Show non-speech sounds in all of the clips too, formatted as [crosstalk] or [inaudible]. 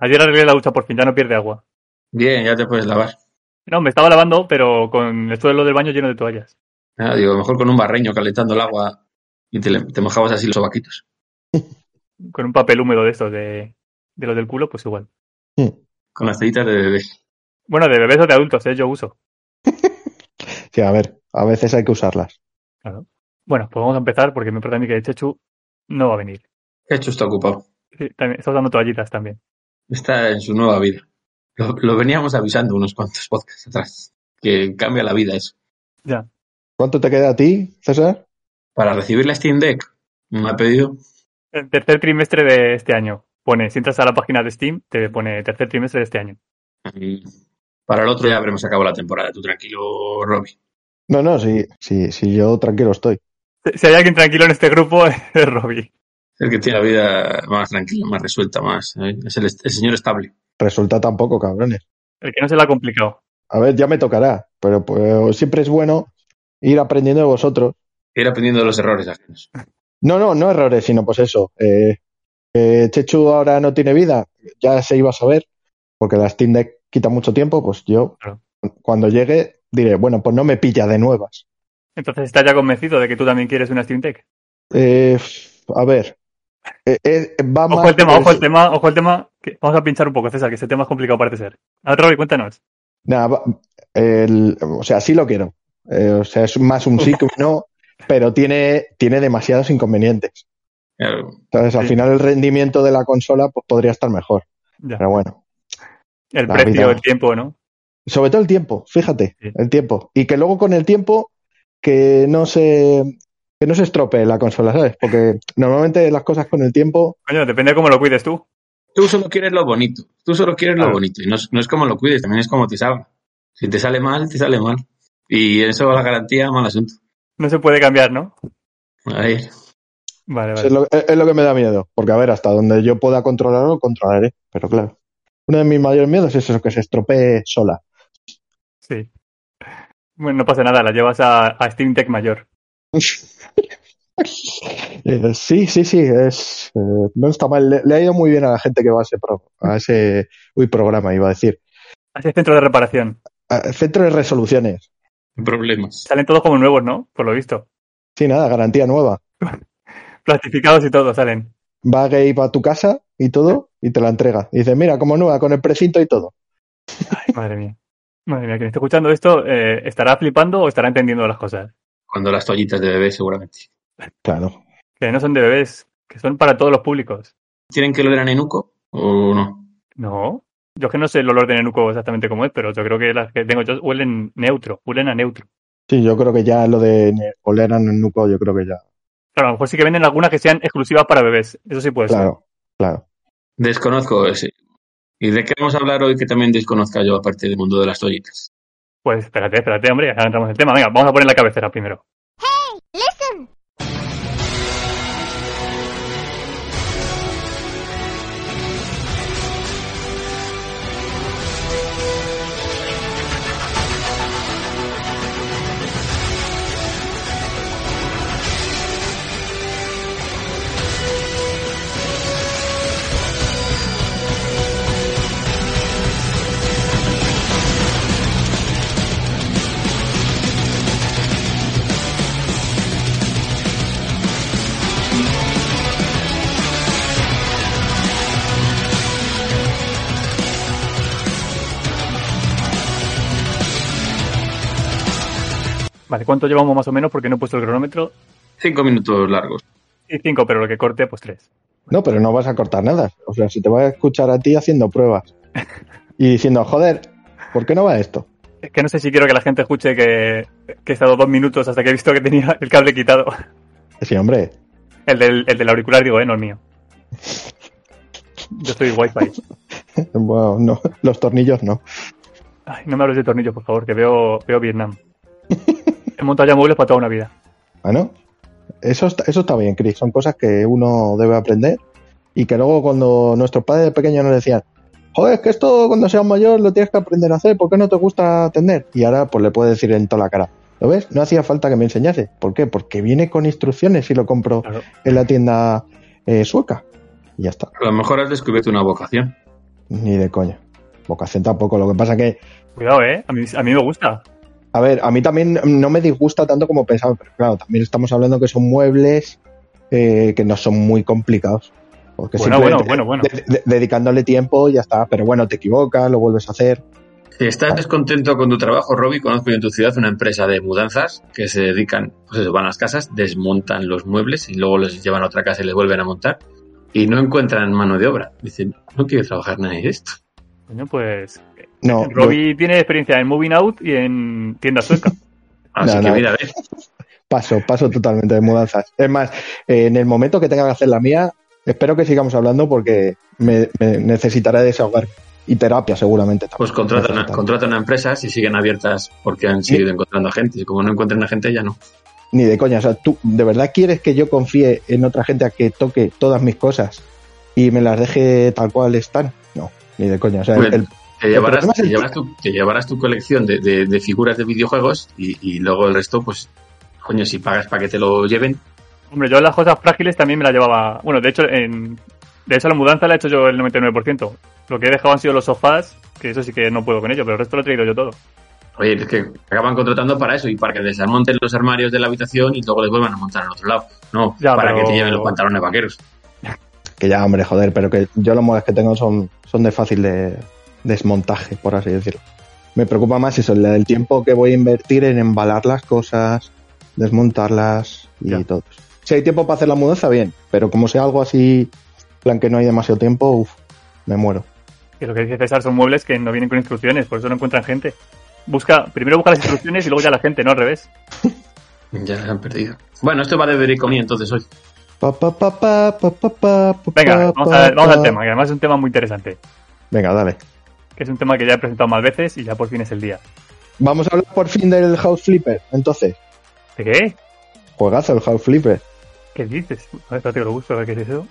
Ayer arreglé la ducha por fin, ya no pierde agua. Bien, ya te puedes lavar. No, me estaba lavando, pero con el suelo del baño lleno de toallas. Ah, digo, mejor con un barreño calentando el agua y te, te mojabas así los sobaquitos. [laughs] Con un papel húmedo de estos, de, de los del culo, pues igual. [laughs] Con las telitas de bebé. Bueno, de bebés o de adultos, ¿eh? yo uso. [laughs] Sí, a ver, a veces hay que usarlas. Claro. Bueno, pues vamos a empezar porque me parece a mí que Chechu no va a venir. Hecho está ocupado. Sí, también, está usando toallitas también. Está en su nueva vida. Lo, lo veníamos avisando unos cuantos podcasts atrás. Que cambia la vida eso. Ya. ¿Cuánto te queda a ti, César? Para recibir la Steam Deck, me ha pedido El tercer trimestre de este año. Pone, si entras a la página de Steam, te pone tercer trimestre de este año. y para el otro ya habremos acabado la temporada. Tú tranquilo, Robbie. No, no, sí, sí, sí, yo tranquilo estoy. Si- Si hay alguien tranquilo en este grupo, [laughs] es Robbie. El que tiene la vida más tranquila, más resuelta, más. ¿eh? Es el, el señor estable. Resulta tampoco, cabrones. El que no se la ha complicado. A ver, ya me tocará, pero pues, siempre es bueno ir aprendiendo de vosotros. Ir aprendiendo de los errores ajenos. No, no, no errores, sino pues eso. Eh, Chechu ahora no tiene vida, ya se iba a saber, porque la Steam Deck quita mucho tiempo, pues yo Claro. cuando llegue diré, bueno, pues no me pilla de nuevas. Entonces estás ya convencido de que tú también quieres una Steam Deck. Eh, a ver, eh, eh, va Ojo el tema, ojo el tema, ojo el tema. que vamos a pinchar un poco, César, que ese tema es complicado parece ser. A ver, Robbie, cuéntanos. Nada, va- el- o sea, sí lo quiero. Eh, o sea, es más un sí que un no, pero tiene, tiene demasiados inconvenientes. Claro. Entonces, al Sí. final el rendimiento de la consola pues, podría estar mejor. Ya. Pero bueno, El precio, vida. el tiempo, ¿no? sobre todo el tiempo, fíjate, Sí. el tiempo. Y que luego con el tiempo que no se que no se estropee la consola, ¿sabes? Porque normalmente las cosas con el tiempo, Coño, depende de cómo lo cuides tú. Tú solo quieres lo bonito. Tú solo quieres lo bonito. Y no, es- no es como lo cuides, también es como te salga. Si te sale mal, te sale mal. Y eso la garantía, mal asunto. No se puede cambiar, ¿no? A ver. Vale, es vale. lo, es lo que me da miedo. Porque a ver, hasta donde yo pueda controlarlo, controlaré. Pero claro, uno de mis mayores miedos es eso, que se estropee sola. Sí. Bueno, no pasa nada, la llevas a, a Steam Tech mayor. [laughs] Eh, sí, sí, sí, es, eh, no está mal. Le, le ha ido muy bien a la gente que va a ese, pro- a ese uy, programa, iba a decir. Así centro de reparación. A- centro de resoluciones. Problemas. Salen todos como nuevos, ¿no? Por lo visto. Sí, nada, garantía nueva. [laughs] Plastificados y todo salen. Va Gabe a tu casa y todo y te la entrega. Y dice, mira, como nueva, con el precinto y todo. Ay, madre mía. Madre mía, quien esté escuchando esto, eh, ¿estará flipando o estará entendiendo las cosas? Cuando las toallitas de bebé, seguramente. Claro. Que no son de bebés, que son para todos los públicos. ¿Tienen que oler a nenuco o no? No. Yo es que no sé el olor de Nenuco exactamente cómo es, pero yo creo que las que tengo yo huelen neutro, huelen a neutro. Sí, yo creo que ya lo de oler a nuco, yo creo que ya. Claro, a lo mejor sí que venden algunas que sean exclusivas para bebés. Eso sí puede ser. Claro, claro. Desconozco ese. ¿Y de qué vamos a hablar hoy que también desconozca yo, aparte del mundo de las toallitas? Pues espérate, espérate, hombre, ya entramos en el tema. Venga, vamos a poner la cabecera primero. ¿Cuánto llevamos más o menos? Porque no he puesto el cronómetro. Cinco minutos largos. Y cinco, pero lo que corte, pues tres. No, pero no vas a cortar nada. O sea, si te voy a escuchar a ti haciendo pruebas [laughs] y diciendo, joder, ¿por qué no va esto? Es que no sé si quiero que la gente escuche que, que he estado dos minutos hasta que he visto que tenía el cable quitado. Sí, hombre. El del, el del auricular, digo, eh, no el mío. Yo estoy wifi. [laughs] Bueno, no, los tornillos no. Ay, no me hables de tornillos, por favor, que veo, veo Vietnam. He montado ya muebles para toda una vida. Bueno, eso está, eso está bien, Chris. Son cosas que uno debe aprender y que luego cuando nuestros padres de pequeños nos decían, joder, es que esto cuando seas mayor lo tienes que aprender a hacer, ¿por qué no te gusta atender? Y ahora pues le puedes decir en toda la cara, ¿lo ves? No hacía falta que me enseñase. ¿Por qué? Porque viene con instrucciones y lo compro Claro. en la tienda eh, sueca. Y ya está. A lo mejor has descubierto una vocación. Ni de coña. Vocación tampoco. Lo que pasa que, Cuidado, ¿eh? A mí, a mí me gusta. A ver, a mí también no me disgusta tanto como pensaba, pero claro, también estamos hablando que son muebles eh, que no son muy complicados. Porque Bueno, bueno, bueno, bueno. de- de- dedicándole tiempo ya está. Pero bueno, te equivocas, lo vuelves a hacer. Si estás descontento con tu trabajo, Robbie, conozco yo en tu ciudad una empresa de mudanzas que se dedican, pues eso, van a las casas, desmontan los muebles y luego los llevan a otra casa y les vuelven a montar y no encuentran mano de obra. Dicen, no quiero trabajar nadie de esto. Coño, pues. No, Robbie tiene experiencia en Moving Out y en tienda sueca. [laughs] Así No, que no. mira, ves, Paso, paso totalmente de mudanzas. Es más, eh, en el momento que tenga que hacer la mía, espero que sigamos hablando porque me, me necesitaré desahogar y terapia seguramente también. pues contratan a, contratan a empresas y siguen abiertas porque han seguido encontrando gente. Y como no encuentran a gente, ya no. Ni de coña. O sea, ¿tú de verdad quieres que yo confíe en otra gente a que toque todas mis cosas y me las deje tal cual están? No, ni de coña. O sea, el- Te llevarás, te tu, te llevarás tu colección de, de- de figuras de videojuegos y, y luego el resto, pues, coño, si pagas para que te lo lleven, Hombre, yo las cosas frágiles también me las llevaba. Bueno, de hecho, en, de hecho la mudanza la he hecho yo el 99%. Lo que he dejado han sido los sofás, que eso sí que no puedo con ello, pero el resto lo he traído yo todo. Oye, es que acaban contratando para eso y para que les desmonten los armarios de la habitación y luego les vuelvan a montar al otro lado. No, Ya, para pero- que te lleven los pantalones vaqueros. [laughs] que ya, hombre, joder, pero que yo los muebles que tengo son, son de fácil de desmontaje, por así decirlo. Me preocupa más eso, el, tiempo que voy a invertir en embalar las cosas, desmontarlas y Ya. todo. Si hay tiempo para hacer la mudanza, bien, pero como sea algo así, plan que no hay demasiado tiempo, uff, me muero. Que lo que dice César son muebles que no vienen con instrucciones, por eso no encuentran gente. Busca, primero busca las instrucciones y luego ya la gente, no al revés. [laughs] Ya se han perdido. Bueno, esto va de Vericomi entonces hoy. Pa, pa, pa, pa, pa, pa, pa, pa, Venga, vamos, a- vamos al tema, que además es un tema muy interesante. Venga, dale. Que es un tema que ya he presentado más veces y ya por fin es el día. Vamos a hablar por fin del House Flipper, entonces. ¿De qué? Juegazo el House Flipper. ¿Qué dices? A ver, que lo busco, a ver qué es eso.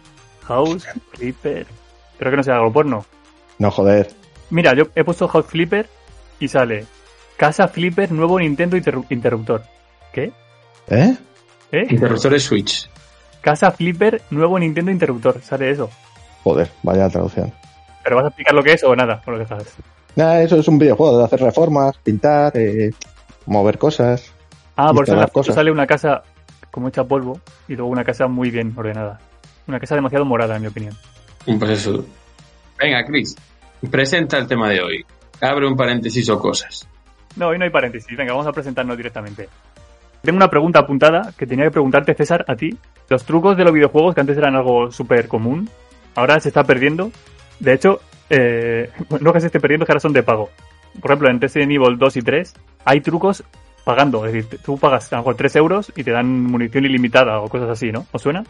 House Flipper. Creo que no sea algo porno. No, joder. Mira, yo he puesto House Flipper y sale Casa Flipper, nuevo Nintendo interru- interruptor. ¿Qué? ¿Eh? ¿Eh? Interruptores Switch. Casa Flipper, nuevo Nintendo interruptor. Sale eso. Joder, vaya traducción. ¿Pero vas a explicar lo que es o nada? O lo dejas. Nada, eso es un videojuego de hacer reformas, pintar, eh, mover cosas. Ah, por eso en la foto sale una casa como hecha polvo y luego una casa muy bien ordenada. Una casa demasiado morada, en mi opinión. Pues eso. Venga, Chris, presenta el tema de hoy. Abre un paréntesis o cosas. No, hoy no hay paréntesis. Venga, vamos a presentarnos directamente. Tengo una pregunta apuntada que tenía que preguntarte, César, a ti. Los trucos de los videojuegos, que antes eran algo súper común, ahora se está perdiendo. De hecho, eh, [laughs] no que se esté perdiendo, que ahora son de pago. Por ejemplo, en Resident Evil 2 y 3 hay trucos pagando. Es decir, tú pagas a lo mejor 3 euros y te dan munición ilimitada o cosas así, ¿no? ¿Os suena?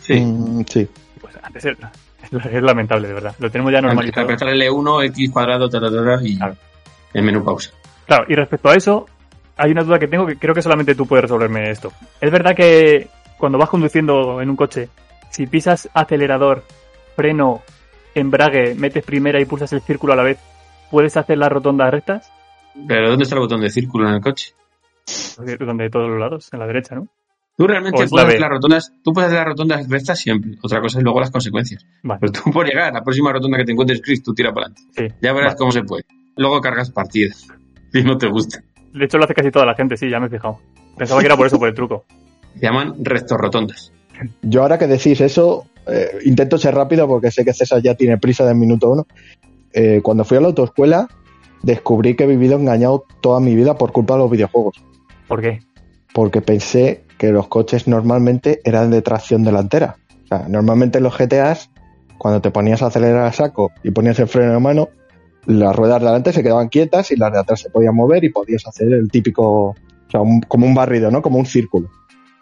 Sí. Mm, sí. Pues antes era- [laughs] es lamentable, de verdad. Lo tenemos ya normalizado. apretar L1, X cuadrado, ta, ta, ta, ta, y Claro. el menú pausa. Claro, y respecto a eso, hay una duda que tengo que creo que solamente tú puedes resolverme esto. ¿Es verdad que cuando vas conduciendo en un coche, si pisas acelerador, freno, embrague, metes primera y pulsas el círculo a la vez, puedes hacer las rotondas rectas? Pero ¿dónde está el botón de círculo en el coche? Donde de todos los lados, en la derecha, ¿no? Tú realmente puedes la hacer las rotondas, tú puedes hacer las rotondas rectas siempre. Otra cosa es luego las consecuencias. Vale, Pero tú por llegar a la próxima rotonda que te encuentres, Chris, tú tira para adelante. sí. Ya verás Vale. cómo se puede. Luego cargas partidas. [laughs] Si no te gusta. De hecho, lo hace casi toda la gente, sí, ya me he fijado. Pensaba que era por eso, por el truco. [laughs] Se llaman rectos rotondas. Yo ahora que decís eso, eh, intento ser rápido porque sé que César ya tiene prisa del minuto uno. Eh, cuando fui a la autoescuela, descubrí que he vivido engañado toda mi vida por culpa de los videojuegos. ¿Por qué? Porque pensé que los coches normalmente eran de tracción delantera. O sea, normalmente en los GTAs, cuando te ponías a acelerar a saco y ponías el freno de mano, las ruedas de adelante se quedaban quietas y las de atrás se podían mover y podías hacer el típico, o sea, un- como un barrido, ¿no? Como un círculo.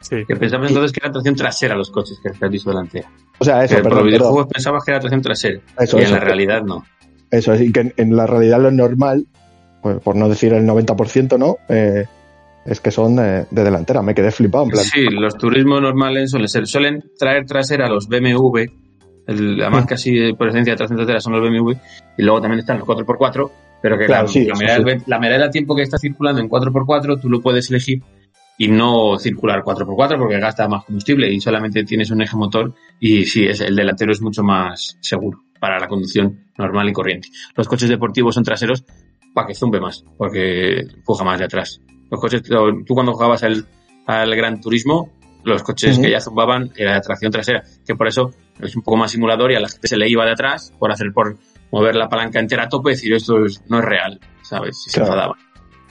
Sí. Que pensabas entonces que era tracción trasera los coches, que el piso delantera. O sea, eso, Que por los perdón. videojuegos pensabas que era tracción trasera. Eso, y en la realidad no. Eso es, y que en, en la realidad lo normal, pues, por no decir el 90%, ¿no? Eh, es que son de delantera. Me quedé flipado. En plan, Sí, los turismos normales suelen ser, suelen traer trasera los BMW, el- la marca así de por esencia de tracción trasera son los BMW, y luego también están los 4x4, pero que Claro, la, sí, la, mayoría sí. del- la mayoría del tiempo que está circulando en 4x4 tú lo puedes elegir y no circular 4x4 porque gasta más combustible y solamente tienes un eje motor y sí, es, el delantero es mucho más seguro para la conducción normal y corriente. Los coches deportivos son traseros para que zumbe más, porque empuja más de atrás. Los coches, tú cuando jugabas al, al Gran Turismo, los coches que ya zumbaban era de tracción trasera, que por eso es un poco más simulador y a la gente se le iba de atrás por hacer por mover la palanca entera a tope y decir esto es- no es real, ¿sabes? Y se enfadaban.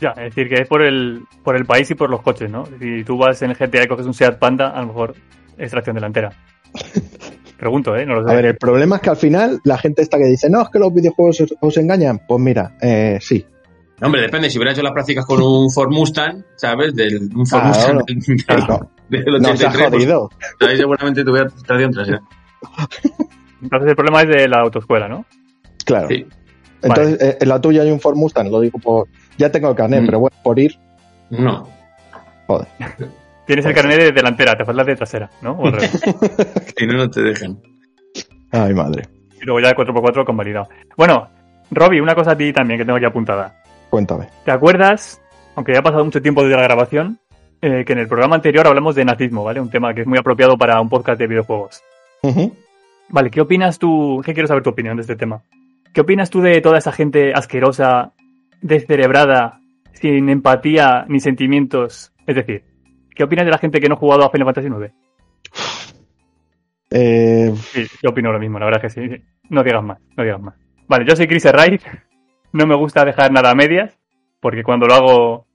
Ya, es decir, que es por el, por el país y por los coches, ¿no? Si tú vas en el GTA y coges un Seat Panda, a lo mejor es tracción delantera. [laughs] Pregunto, ¿eh? No lo sé. A ver, el problema es que al final la gente esta que dice, no, es que los videojuegos os, os engañan. Pues mira, eh, sí. No, Hombre, depende, si hubiera hecho las prácticas con un Ford Mustang, ¿sabes? Del, un Ford Claro. Mustang del, del- No, del no 83, pues, jodido. ahí seguramente tuviera tracción trasera. [laughs] Entonces el problema es de la autoescuela, ¿no? Claro. Sí. Entonces, eh, en la tuya hay un Ford Mustang, lo digo por. Ya tengo el carnet, Mm. pero bueno, por ir, No. joder. Tienes el carnet de delantera, te falta de trasera, ¿no? O al revés. [laughs] Si no, no te dejan. Ay, madre. y luego ya el 4x4 convalidado. Bueno, Robbie, una cosa a ti también que tengo aquí apuntada. Cuéntame. ¿Te acuerdas, aunque ya ha pasado mucho tiempo desde la grabación, eh, que en el programa anterior hablamos de nazismo, ¿vale? Un tema que es muy apropiado para un podcast de videojuegos. Vale, ¿qué opinas tú? ¿Qué quiero saber tu opinión de este tema? ¿Qué opinas tú de toda esa gente asquerosa, descerebrada, sin empatía ni sentimientos? Es decir, ¿qué opinas de la gente que no ha jugado a Final Fantasy IX? Eh, Sí, yo opino lo mismo, la verdad es que sí. No digas más, no digas más. Vale, yo soy Chris Wright. [laughs] No me gusta dejar nada a medias, porque cuando lo hago...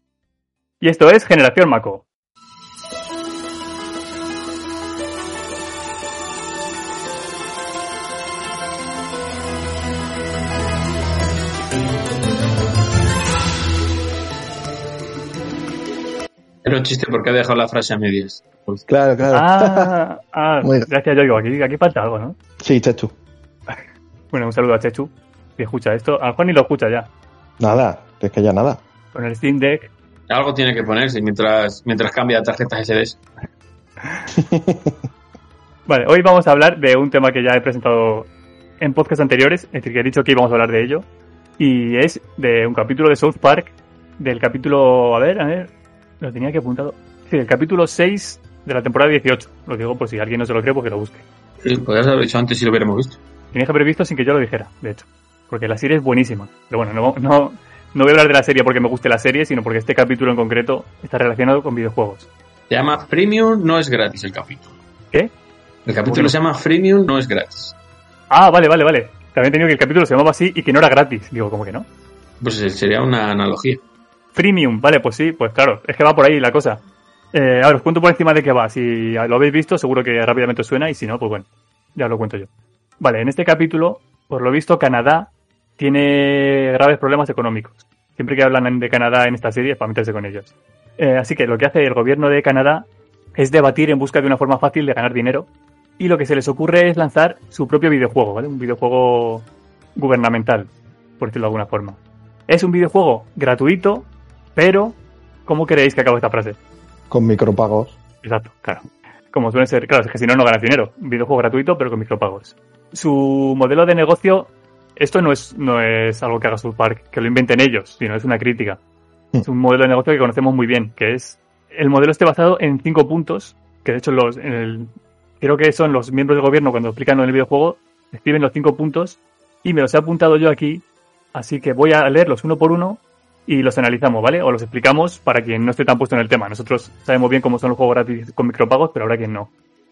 Y esto es Generación Mako. Era un chiste porque he dejado la frase a medias. Pues, claro, claro. Ah, ah gracias, yo digo, aquí, aquí falta algo, ¿no? Sí, Chechu. Bueno, un saludo a Chechu, que escucha esto. A Juan ni lo escucha ya. Nada, es que ya nada. Con el Steam Deck. Algo tiene que ponerse mientras, mientras cambia tarjetas SD. [laughs] Vale, hoy vamos a hablar de un tema que ya he presentado en podcasts anteriores, es decir, que he dicho que íbamos a hablar de ello. Y es de un capítulo de South Park, del capítulo, a ver, a ver, lo tenía que apuntado. Sí, del capítulo 6 de la temporada 18. Lo digo por si alguien no se lo cree, porque lo busque. Sí, podrías haber dicho antes si lo hubiéramos visto. Tenía que haber visto sin que yo lo dijera, de hecho. Porque la serie es buenísima. Pero bueno, no, no, no voy a hablar de la serie porque me guste la serie, sino porque este capítulo en concreto está relacionado con videojuegos. Se llama Premium, no es gratis el capítulo. ¿Qué? El capítulo se llama Freemium, no es gratis. Ah, vale, vale, vale. También he tenido que el capítulo se llamaba así y que no era gratis. Digo, ¿cómo que no? Pues eh, sería una analogía. Freemium, vale, pues sí, pues claro, es que va por ahí la cosa. Eh, a os cuento por encima de qué va. Si lo habéis visto, seguro que rápidamente os suena, y si no, pues bueno, ya os lo cuento yo. Vale, en este capítulo, por lo visto, Canadá tiene graves problemas económicos. Siempre que hablan de Canadá en esta serie es para meterse con ellos. Eh, así que lo que hace el gobierno de Canadá es debatir en busca de una forma fácil de ganar dinero. Y lo que se les ocurre es lanzar su propio videojuego, ¿vale? Un videojuego gubernamental, por decirlo de alguna forma. Es un videojuego gratuito, pero ¿cómo creéis que acaba esta frase? Con micropagos. Exacto, claro. Como suele ser, claro, es que si no, no ganas dinero. Un videojuego gratuito, pero con micropagos. Su modelo de negocio, esto no es, no es algo que haga South Park, que lo inventen ellos, sino es una crítica. Mm. Es un modelo de negocio que conocemos muy bien, que es el modelo esté basado en cinco puntos, que de hecho los, en el, creo que son los miembros del gobierno cuando explican en el videojuego, escriben los cinco puntos y me los he apuntado yo aquí, así que voy a leerlos uno por uno y los analizamos, ¿vale? O los explicamos para quien no esté tan puesto en el tema. Nosotros sabemos bien cómo son los juegos gratis con micropagos, pero habrá quien no.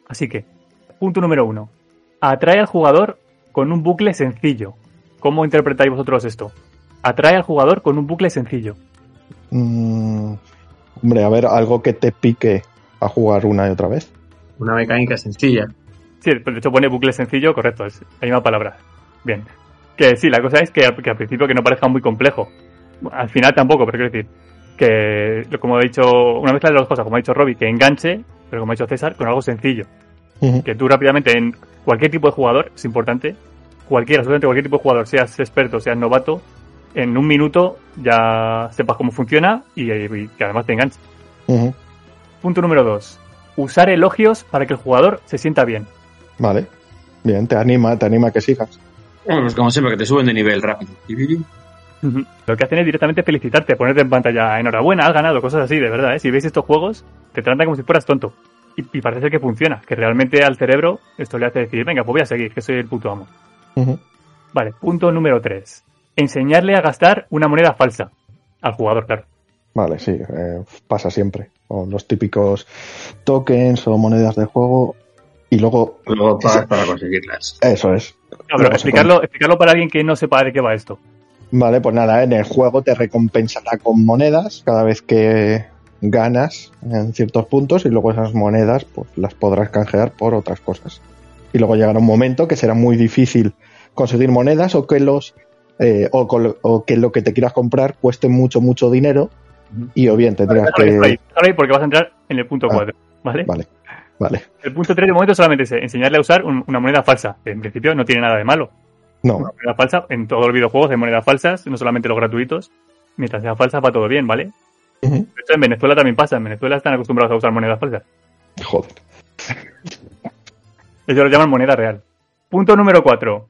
Así que, punto número uno. Atrae al jugador con un bucle sencillo. ¿Cómo interpretáis vosotros esto? Atrae al jugador con un bucle sencillo. Mm, hombre, a ver, algo que te pique a jugar una y otra vez. Una mecánica sencilla. Sí, de hecho pone bucle sencillo, correcto, es la misma palabra. Bien. Que sí, la cosa es que, al- que al principio que no parezca muy complejo. Al final tampoco, pero quiero decir que, como he dicho, una mezcla de las dos cosas, como ha dicho Robbie, que enganche, pero como ha dicho César, con algo sencillo. Que tú rápidamente, en cualquier tipo de jugador, es importante, cualquiera, absolutamente cualquier tipo de jugador, seas experto, seas novato, en un minuto ya sepas cómo funciona y, y que además te enganche. Punto número dos. Usar elogios para que el jugador se sienta bien. Vale. Bien, te anima, te anima a que sigas. Bueno, pues como siempre, que te suben de nivel rápido. Lo que hacen es directamente felicitarte, ponerte en pantalla, enhorabuena, has ganado, cosas así, de verdad, ¿eh? Si veis estos juegos, te tratan como si fueras tonto. Y, y parece ser que funciona, que realmente al cerebro esto le hace decir, venga, pues voy a seguir, que soy el puto amo. Vale, punto número 3. Enseñarle a gastar una moneda falsa. Al jugador, claro. Vale, sí, eh, pasa siempre. O los típicos tokens o monedas de juego. Y luego, Luego pagas para conseguirlas. eso es. No, pero explicarlo, explicarlo para alguien que no sepa de qué va esto. Vale, pues nada, en el juego te recompensará con monedas cada vez que ganas en ciertos puntos y luego esas monedas pues las podrás canjear por otras cosas. Y luego llegará un momento que será muy difícil conseguir monedas o que los eh, o, o que lo que te quieras comprar cueste mucho mucho dinero y o bien Déjalo ahí, que ahí porque vas a entrar en el punto Ah. 4. ¿Vale? vale, vale. El punto 3 de momento solamente es enseñarle a usar un- una moneda falsa. En principio no tiene nada de malo. No, moneda falsa, en todos los videojuegos hay monedas falsas, no solamente los gratuitos. Mientras sea falsa va todo bien, ¿vale? De hecho, en Venezuela también pasa. En Venezuela están acostumbrados a usar monedas falsas. joder. Ellos lo llaman moneda real. Punto número 4.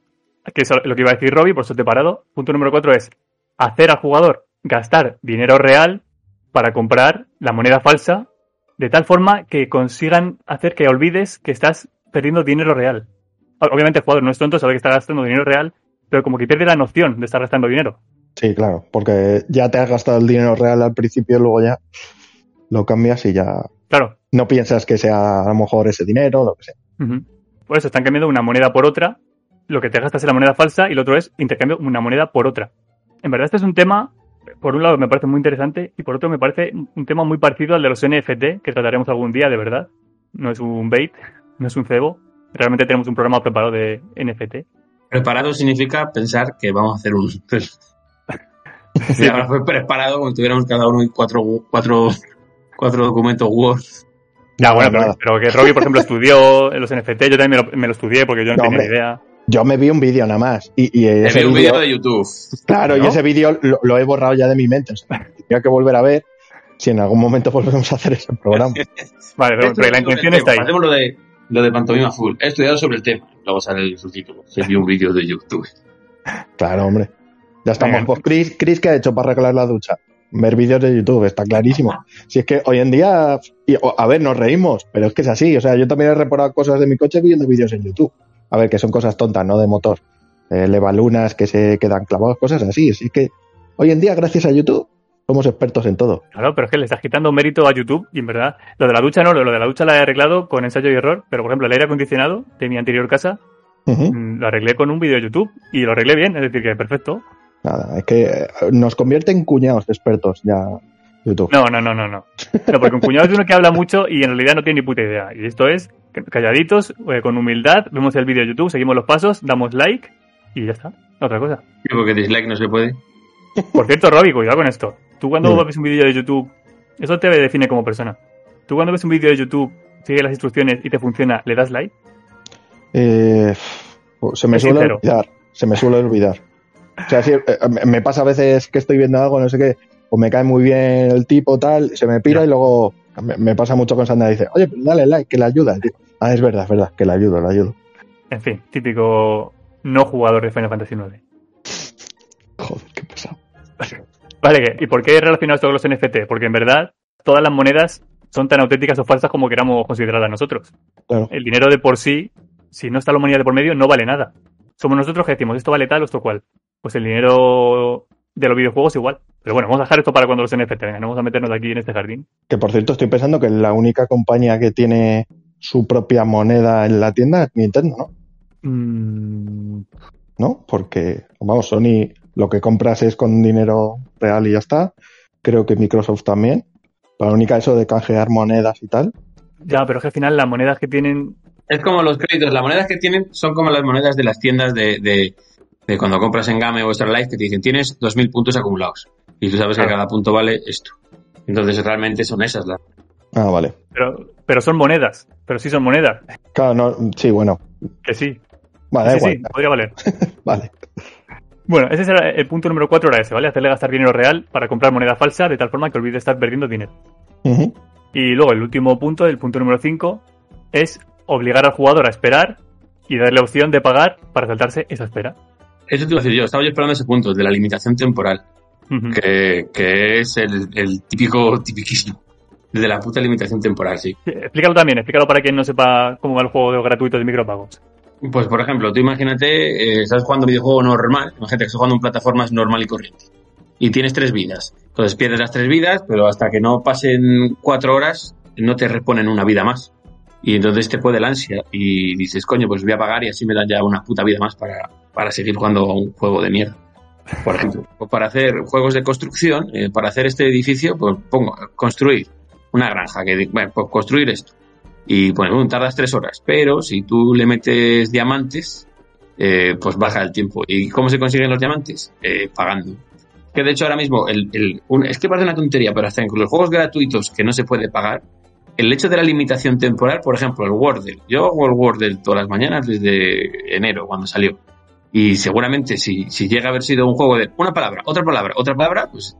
Que es lo que iba a decir Robbie, por eso te he parado. Punto número 4 es hacer al jugador gastar dinero real para comprar la moneda falsa de tal forma que consigan hacer que olvides que estás perdiendo dinero real. Obviamente el jugador no es tonto, sabe que está gastando dinero real, pero como que pierde la noción de estar gastando dinero. Sí, claro, porque ya te has gastado el dinero real al principio, luego ya lo cambias y ya Claro. no piensas que sea a lo mejor ese dinero, lo que sea. Por eso están cambiando una moneda por otra. Lo que te gastas es la moneda falsa y lo otro es intercambio una moneda por otra. En verdad, este es un tema, por un lado me parece muy interesante y por otro me parece un tema muy parecido al de los NFT que trataremos algún día, de verdad. No es un bait, no es un cebo. Realmente tenemos un programa preparado de NFT. Preparado significa pensar que vamos a hacer un. [laughs] Sí. Ahora fue preparado como si tuviéramos cada uno cuatro, cuatro, cuatro documentos Word. Ya, bueno, pero, que Robbie, por ejemplo, estudió los NFT, yo también me lo, me lo estudié porque yo no, No, tenía hombre. ni idea. Yo me vi un vídeo nada más y, y ese vi un vídeo, de YouTube. claro, y ese vídeo lo, lo he borrado ya de mi mente. O sea, tendría que volver a ver si en algún momento volvemos a hacer ese programa. Vale, pero, pero la intención está ahí. Hacemos lo de, lo de pantomima full. He estudiado sobre el tema. Luego sale el subtítulo. Se vio un vídeo de YouTube. [laughs] Claro, hombre. Ya estamos. Venga. Pues Chris, Chris, ¿qué ha hecho para arreglar la ducha? Ver vídeos de YouTube, está clarísimo. Si es que hoy en día, y, a ver, nos reímos, pero es que es así. O sea, yo también he reparado cosas de mi coche viendo vídeos en YouTube. A ver, que son cosas tontas, no de motor. Eh, levalunas que se quedan clavados, cosas así. Así que hoy en día, gracias a YouTube, somos expertos en todo. Claro, pero es que le estás quitando mérito a YouTube y en verdad, lo de la ducha no, lo de la ducha la he arreglado con ensayo y error, pero por ejemplo el aire acondicionado de mi anterior casa mm, lo arreglé con un vídeo de YouTube y lo arreglé bien, es decir, que perfecto. Nada, es que eh, nos convierte en cuñados expertos ya YouTube. No, no, no, no, no. No, porque un cuñado es uno que habla mucho y en realidad no tiene ni puta idea. Y esto es calladitos, eh, con humildad, vemos el vídeo de YouTube, seguimos los pasos, damos like y ya está. Otra cosa. Sí, Porque dislike no se puede. Por cierto, Robbie, cuidado con esto. Tú cuando Dime. ves un vídeo de YouTube, eso te define como persona. Tú cuando ves un vídeo de YouTube, sigues las instrucciones y te funciona, ¿le das like? Eh, se me Es suele sincero. olvidar, se me suele olvidar. O sea, sí, eh, me- pasa a veces que estoy viendo algo, no sé qué, o me cae muy bien el tipo, tal, se me pira y luego me, me pasa mucho con Sandra, dice, oye, dale like, que le ayuda. Ah, es verdad, es verdad, que le ayudo, le ayudo. En fin, típico no jugador de Final Fantasy IX. Joder, qué. Vale. ¿y por qué he relacionado esto con los NFT? Porque en verdad todas las monedas son tan auténticas o falsas como queramos considerarlas nosotros. Claro. El dinero de por sí, si no está la humanidad de por medio, no vale nada. Somos nosotros que decimos esto vale tal o esto cual. Pues el dinero de los videojuegos igual. Pero bueno, vamos a dejar esto para cuando los NFT vengan. No vamos a meternos aquí en este jardín. Que por cierto, estoy pensando que la única compañía que tiene su propia moneda en la tienda es Nintendo, ¿no? Mm, ¿No? Porque, vamos, Sony lo que compras es con dinero real y ya está. Creo que Microsoft también. La única eso de canjear monedas y tal. ya, pero es que al final las monedas que tienen Es como los créditos. Las monedas que tienen son como las monedas de las tiendas de, de, de cuando compras en Game o Extra Life que te dicen tienes 2.000 puntos acumulados. Y tú sabes que cada punto vale esto. Entonces realmente son esas las. Ah, vale. Pero, pero son monedas. Pero sí son monedas. Claro, no, sí, bueno. Que sí. Vale, sí, igual. sí, podría valer. [laughs] Vale. Bueno, ese era el punto número 4 era ese, ¿vale? Hacerle gastar dinero real para comprar moneda falsa de tal forma que olvide estar perdiendo dinero. Y luego el último punto, el punto número 5, es obligar al jugador a esperar y darle opción de pagar para saltarse esa espera. Eso te iba a decir yo, estaba yo esperando ese punto, de la limitación temporal, que, que es el, el típico, tipiquísimo, de la puta limitación temporal, sí. Explícalo también, explícalo para quien no sepa cómo va el juego de gratuito de micropagos. Pues, por ejemplo, tú imagínate, eh, estás jugando un videojuego normal, imagínate que estás jugando en plataformas normal y corriente, y tienes tres vidas. Entonces pierdes las tres vidas, pero hasta que no pasen cuatro horas, no te reponen una vida más. Y entonces te puede la ansia y dices, coño, pues voy a pagar y así me dan ya una puta vida más para, para seguir jugando un juego de mierda. Por ejemplo, para hacer juegos de construcción, eh, para hacer este edificio, pues pongo construir una granja, que bueno, pues construir esto. Y pues bueno, tardas tres horas, pero si tú le metes diamantes, eh, pues baja el tiempo. ¿Y cómo se consiguen los diamantes? Eh, pagando. Que de hecho ahora mismo, el, el- un- es que parece una tontería, pero hasta en los juegos gratuitos que no se puede pagar, el hecho de la limitación temporal, por ejemplo, el Wordle. Yo hago el Wordle todas las mañanas desde enero, cuando salió. Y seguramente si, si llega a haber sido un juego de una palabra, otra palabra, otra palabra, pues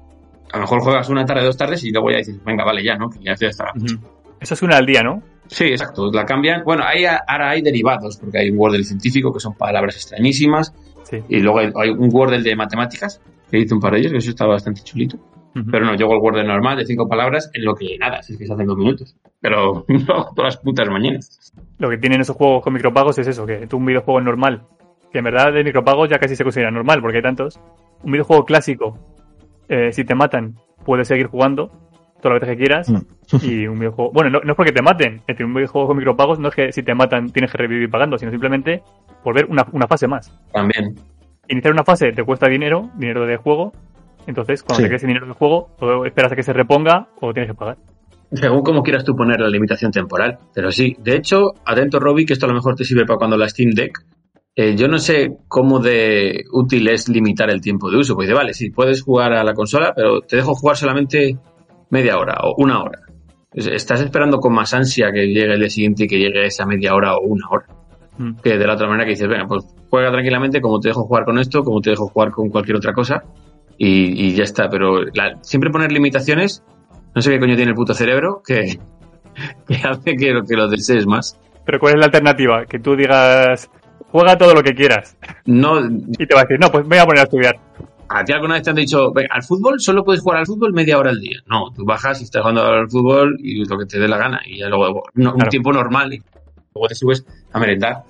a lo mejor juegas una tarde, dos tardes y luego ya dices, venga, vale, ya, ¿no? Que ya, ya está. Ujú. Eso es una al día, ¿no? Sí, exacto. La cambian. Bueno, hay, ahora hay derivados, porque hay un Wordle científico que son palabras extrañísimas. Sí. Y luego hay, hay un Wordle de matemáticas, que hice un par de ellos, que eso está bastante chulito. Pero no, hago el Wordle normal de cinco palabras en lo que nada, si es que se hacen dos minutos. Pero [laughs] no, todas las putas mañanas. Lo que tienen esos juegos con micropagos es eso, que tú un videojuego normal, que en verdad de micropagos ya casi se considera normal, porque hay tantos. Un videojuego clásico, eh, si te matan, puedes seguir jugando todas las veces que quieras. Mm. Y un videojuego. Bueno, no, no es porque te maten. Es decir, un videojuego con micropagos no es que si te matan tienes que revivir pagando, sino simplemente volver una, una fase más. También. Iniciar una fase te cuesta dinero, dinero de juego. Entonces, cuando Sí. te quedes sin dinero de juego, o esperas a que se reponga o tienes que pagar. Según como quieras tú poner la limitación temporal. Pero sí, de hecho, atento Robbie, que esto a lo mejor te sirve para cuando la Steam Deck. Eh, yo no sé cómo de útil es limitar el tiempo de uso. Pues dice, vale, sí, puedes jugar a la consola, pero te dejo jugar solamente media hora o una hora. Es- Estás esperando con más ansia que llegue el día siguiente y que llegue esa media hora o una hora. Mm. Que de la otra manera que dices, venga, pues juega tranquilamente como te dejo jugar con esto, como te dejo jugar con cualquier otra cosa y, y ya está. Pero la- siempre poner limitaciones, no sé qué coño tiene el puto cerebro que, [laughs] que hace que, lo- que lo desees más. Pero ¿cuál es la alternativa? Que tú digas, juega todo lo que quieras. No, Y te va a decir, no, pues me voy a poner a estudiar. A ti alguna vez te han dicho, "Venga, al fútbol solo puedes jugar al fútbol media hora al día. No, tú bajas y estás jugando al fútbol y lo que te dé la gana. Y ya luego, no, un Claro. tiempo normal, y luego te subes a merendar.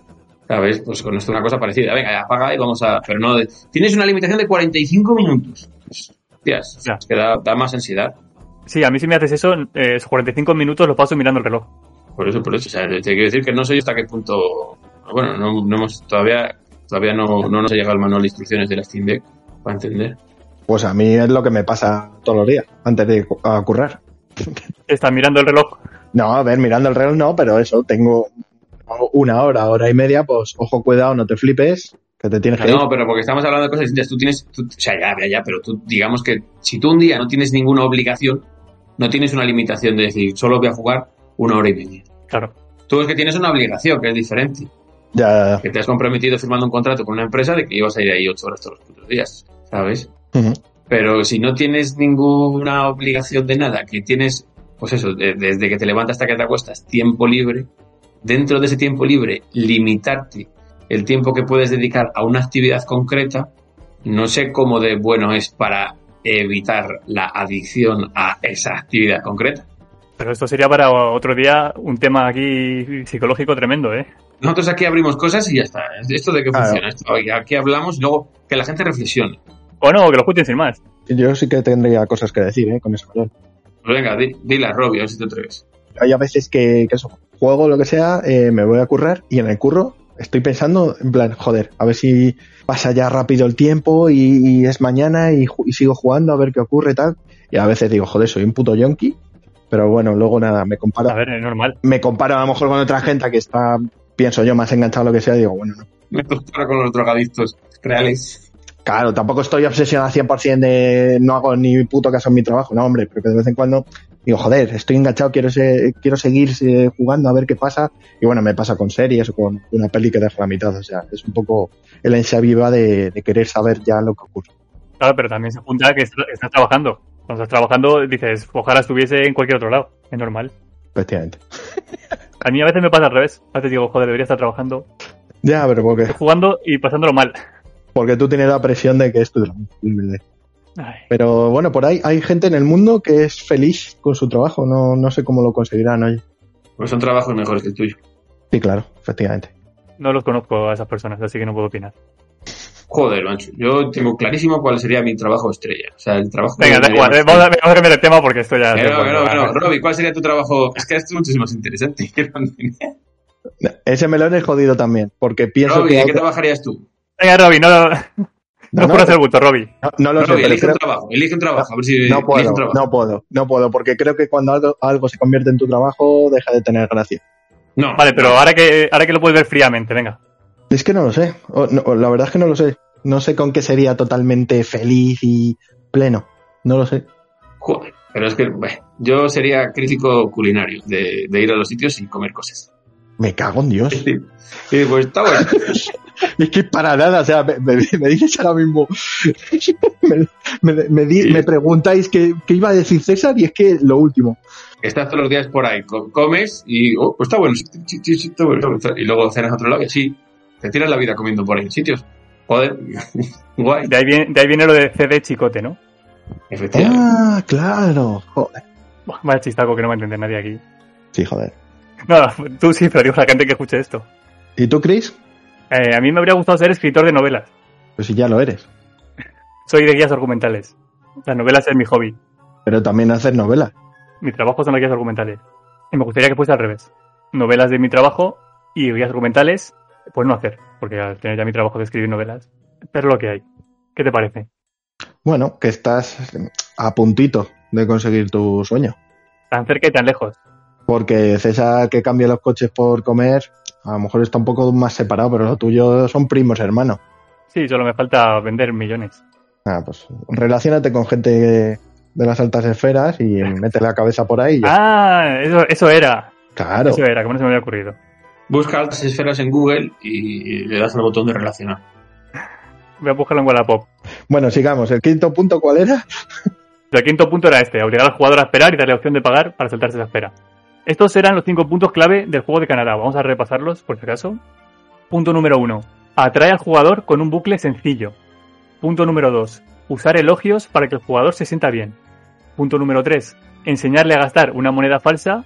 ¿Sabes? Pues con esto una cosa parecida. Venga, ya apaga y vamos a. Pero no. de- Tienes una limitación de 45 minutos. Hostias, es que da, da más ansiedad. Sí, a mí si me haces eso, eh, esos 45 minutos los paso mirando el reloj. Por eso, por eso. O sea, te quiero decir que no sé hasta qué punto. Bueno, no, no hemos. Todavía, todavía no, no nos ha llegado el manual de instrucciones de la Steam Deck para entender. Pues a mí es lo que me pasa todos los días, antes de a currar. [laughs] Estás mirando el reloj. No, a ver, mirando el reloj no, pero eso, tengo una hora, hora y media, pues ojo, cuidado, no te flipes, que te tienes que ir. No, pero porque estamos hablando de cosas distintas. Tú tienes, tú- o sea, ya, ya, ya, pero tú digamos que si tú un día no tienes ninguna obligación, no tienes una limitación de decir, solo voy a jugar una hora y media. Claro. Tú es que tienes una obligación, que es diferente. Ya, Que te has comprometido firmando un contrato con una empresa de que ibas a ir ahí ocho horas todos los días, ¿sabes? Pero si no tienes ninguna obligación de nada, que tienes, pues eso, de- desde que te levantas hasta que te acuestas, tiempo libre, dentro de ese tiempo libre, limitarte el tiempo que puedes dedicar a una actividad concreta, no sé cómo de bueno es para evitar la adicción a esa actividad concreta. Pero esto sería para otro día un tema aquí psicológico tremendo, ¿eh? Nosotros aquí abrimos cosas y ya está. ¿Esto de qué Claro. funciona? Esto, aquí hablamos y luego que la gente reflexione. O no, que lo escuchen sin más. yo sí que tendría cosas que decir, ¿eh? Con eso. Pues venga, di- dile a Robbie, a ver si te atreves. Hay a veces que, que eso, juego lo que sea, eh, me voy a currar y en el curro estoy pensando, en plan, joder, a ver si pasa ya rápido el tiempo y, y es mañana y, sigo jugando a ver qué ocurre y tal. Y a veces digo, joder, soy un puto yonki. Pero bueno, luego nada, me comparo, A ver, es normal. me comparo a lo mejor con otra gente que está, pienso yo, más enganchado a lo que sea, y digo, bueno, no. Me comparo con los drogadictos reales. Claro, tampoco estoy obsesionado al 100% de no hago ni puto caso en mi trabajo, no, hombre, pero que de vez en cuando digo, joder, estoy enganchado, quiero, se- quiero seguir eh, jugando a ver qué pasa. Y bueno, me pasa con series o con una peli que dejo a la mitad, o sea, es un poco el ansia viva de, de querer saber ya lo que ocurre. Claro, pero también se apunta que est- estás trabajando. Cuando estás trabajando, dices, ojalá estuviese en cualquier otro lado. Es normal. Efectivamente. A mí a veces me pasa al revés. A veces digo, joder, debería estar trabajando, Ya, pero porque, jugando y pasándolo mal. Porque tú tienes la presión de que es tu trabajo. Pero bueno, por ahí hay gente en el mundo que es feliz con su trabajo, no, no sé cómo lo conseguirán, oye. Pues son trabajos mejores que el tuyo. Sí, claro, efectivamente. No los conozco a esas personas, así que no puedo opinar. Joder, mancho. Yo tengo clarísimo cuál sería mi trabajo estrella. O sea, el trabajo Venga, que da igual, me vamos a, vamos a cambiar el tema porque esto ya... Que no, no, no. Robbie, ¿cuál sería tu trabajo? Es que esto es muchísimo más interesante. [laughs] Ese melón es jodido también, porque pienso Robbie, que... ¿de qué trabajarías tú? Venga, Robbie, no, no, no, No, hacer gusto, Robbie. no, no lo sé, Robbie, elige creo- un trabajo. Elige un trabajo. A ver si no elige puedo, un trabajo. no puedo, no puedo, porque creo que cuando algo, algo se convierte en tu trabajo deja de tener gracia. No. Vale, pero ahora que, ahora que lo puedes ver fríamente, venga. Es que no lo sé, o- no, la verdad es que no lo sé. No sé con qué sería totalmente feliz y pleno. No lo sé. Joder. Pero es que, bueno, yo sería crítico culinario de, de ir a los sitios y comer cosas. Me cago en Dios. [laughs] Sí. Y pues está bueno. [laughs] Es que para nada, o sea, me, me- me dices ahora mismo, me, me- me di- Sí. me preguntáis qué, qué iba a decir César y es que lo último. Estás todos los días por ahí, co- comes y, oh, pues está bueno, sí, sí, sí, sí, está bueno. Y luego cenas a otro lado y así. Te tiras la vida comiendo por ahí en sitios. Joder. [laughs] Guay. De ahí, viene, de ahí viene lo de CD chicote, ¿no? Efectivamente. Ah, claro. Joder. Vaya chistaco que no va a entender nadie aquí. Sí, joder. No, tú sí, pero digo a la gente que escuche esto. ¿Y tú, Chris? Eh, a mí me habría gustado ser escritor de novelas. Pues si ya lo eres. [laughs] Soy de guías argumentales. Las novelas es mi hobby. Pero también haces novelas. Mi trabajo son las guías argumentales. Y me gustaría que fuese al revés. Novelas de mi trabajo y guías argumentales, pues no hacer, porque al tener ya mi trabajo de escribir novelas, pero lo que hay. ¿Qué te parece? Bueno, que estás a puntito de conseguir tu sueño. Tan cerca y tan lejos. Porque César que cambia los coches por comer, a lo mejor está un poco más separado, pero lo tuyo son primos hermanos. Sí, solo me falta vender millones. Ah, pues relacionate con gente de las altas esferas y [laughs] mete la cabeza por ahí. y ya. Ah, eso, eso era. claro. Eso era, como no se me había ocurrido. Busca altas esferas en Google y le das al botón de relacionar. Voy a buscarlo en Wallapop. Bueno, sigamos. ¿El quinto punto cuál era? El quinto punto era este, obligar al jugador a esperar y darle opción de pagar para saltarse esa espera. Estos eran los cinco puntos clave del juego de Canadá. Vamos a repasarlos, por si acaso. Punto número uno. Atrae al jugador con un bucle sencillo. Punto número dos. Usar elogios para que el jugador se sienta bien. Punto número tres. Enseñarle a gastar una moneda falsa.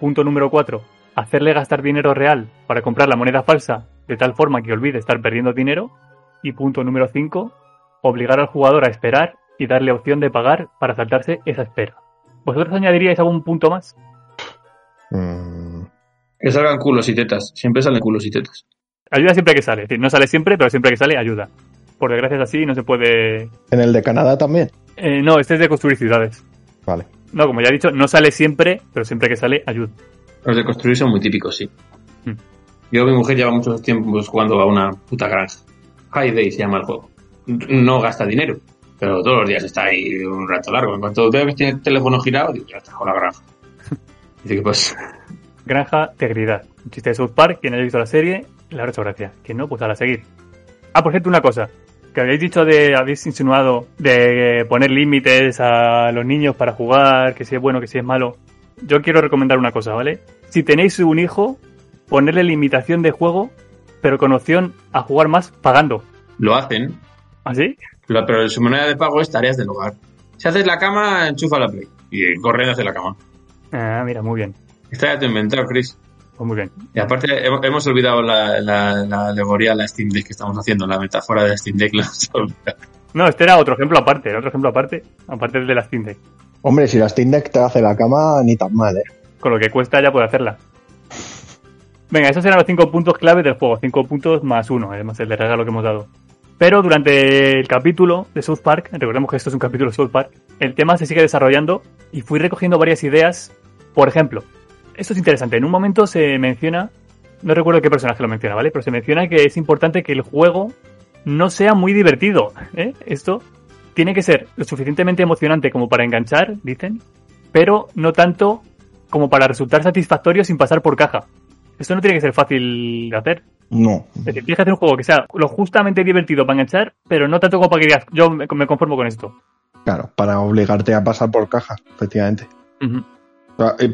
Punto número cuatro. Hacerle gastar dinero real para comprar la moneda falsa de tal forma que olvide estar perdiendo dinero. Y punto número cinco. Obligar al jugador a esperar y darle opción de pagar para saltarse esa espera. ¿Vosotros añadiríais algún punto más? Mm, Que salgan culos y tetas. Siempre salen culos y tetas. Ayuda siempre que sale. Es decir, no sale siempre, pero siempre que sale ayuda. Por desgracia es así, no se puede... en el de Canadá también. Eh, no, este es de construir ciudades. Vale. No, como ya he dicho, no sale siempre, pero siempre que sale ayuda. Los de construir son muy típicos, sí. Hmm. Yo, mi mujer lleva muchos tiempos jugando a una puta granja. High Day se llama el juego. No gasta dinero, pero todos los días está ahí un rato largo. En cuanto veo que tiene el teléfono girado, digo, ya está con la granja. [laughs] Que pues, Granja Tegridad. Un chiste de South Park. Quien haya visto la serie, le habrá hecho gracia. Quien no, pues a la seguir. Ah, por cierto, una cosa. Que habéis dicho de, habéis insinuado de poner límites a los niños para jugar, que si es bueno, que si es malo. Yo quiero recomendar una cosa, ¿vale? Si tenéis un hijo, ponerle limitación de juego, pero con opción a jugar más pagando. lo hacen. ¿Así? Lo- pero su moneda de pago es tareas del hogar. Si haces la cama, enchufa la play. Y corriendo hace la cama. Ah, mira, muy bien. Está ya te inventado, Chris. Pues muy bien. Y aparte, hemos, hemos olvidado la, la, la alegoría a la Steam Deck que estamos haciendo, la metáfora de la Steam Deck. [laughs] la. No, este era otro ejemplo aparte, era otro ejemplo aparte, aparte del de la Steam Deck. Hombre, si la Steam Deck te hace la cama, ni tan mal, ¿eh? Con lo que cuesta ya puede hacerla. Venga, esos eran los cinco puntos clave del juego. Cinco puntos más uno, además el de regalo que hemos dado. Pero durante el capítulo de South Park, recordemos que esto es un capítulo de South Park, el tema se sigue desarrollando y fui recogiendo varias ideas. Por ejemplo, esto es interesante. En un momento se menciona, no recuerdo qué personaje lo menciona, ¿vale? Pero se menciona que es importante que el juego no sea muy divertido. ¿eh? Esto tiene que ser lo suficientemente emocionante como para enganchar, dicen, pero no tanto como para resultar satisfactorio sin pasar por caja. Esto no tiene que ser fácil de hacer. No. Es decir, tienes que hacer un juego que sea lo justamente divertido para enganchar, pero no tanto como para que digas, yo me conformo con esto. Claro, para obligarte a pasar por caja, efectivamente. Eh,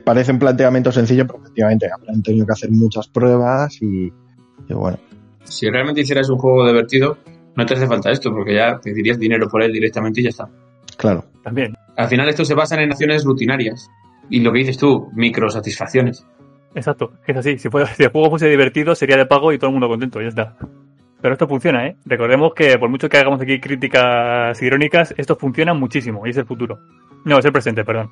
Parece un planteamiento sencillo, pero efectivamente habrán tenido que hacer muchas pruebas y, y bueno. Si realmente hicieras un juego divertido, no te hace falta esto, porque ya pedirías dinero por él directamente y ya está. Claro, También. Al final esto se basa en acciones rutinarias. Y lo que dices tú, microsatisfacciones. Exacto, es así. Si, fuera- [laughs] si el juego fuese divertido, sería de pago y todo el mundo contento, ya está. Pero esto funciona, ¿eh? Recordemos que por mucho que hagamos aquí críticas irónicas, esto funciona muchísimo y es el futuro. No, es el presente, perdón.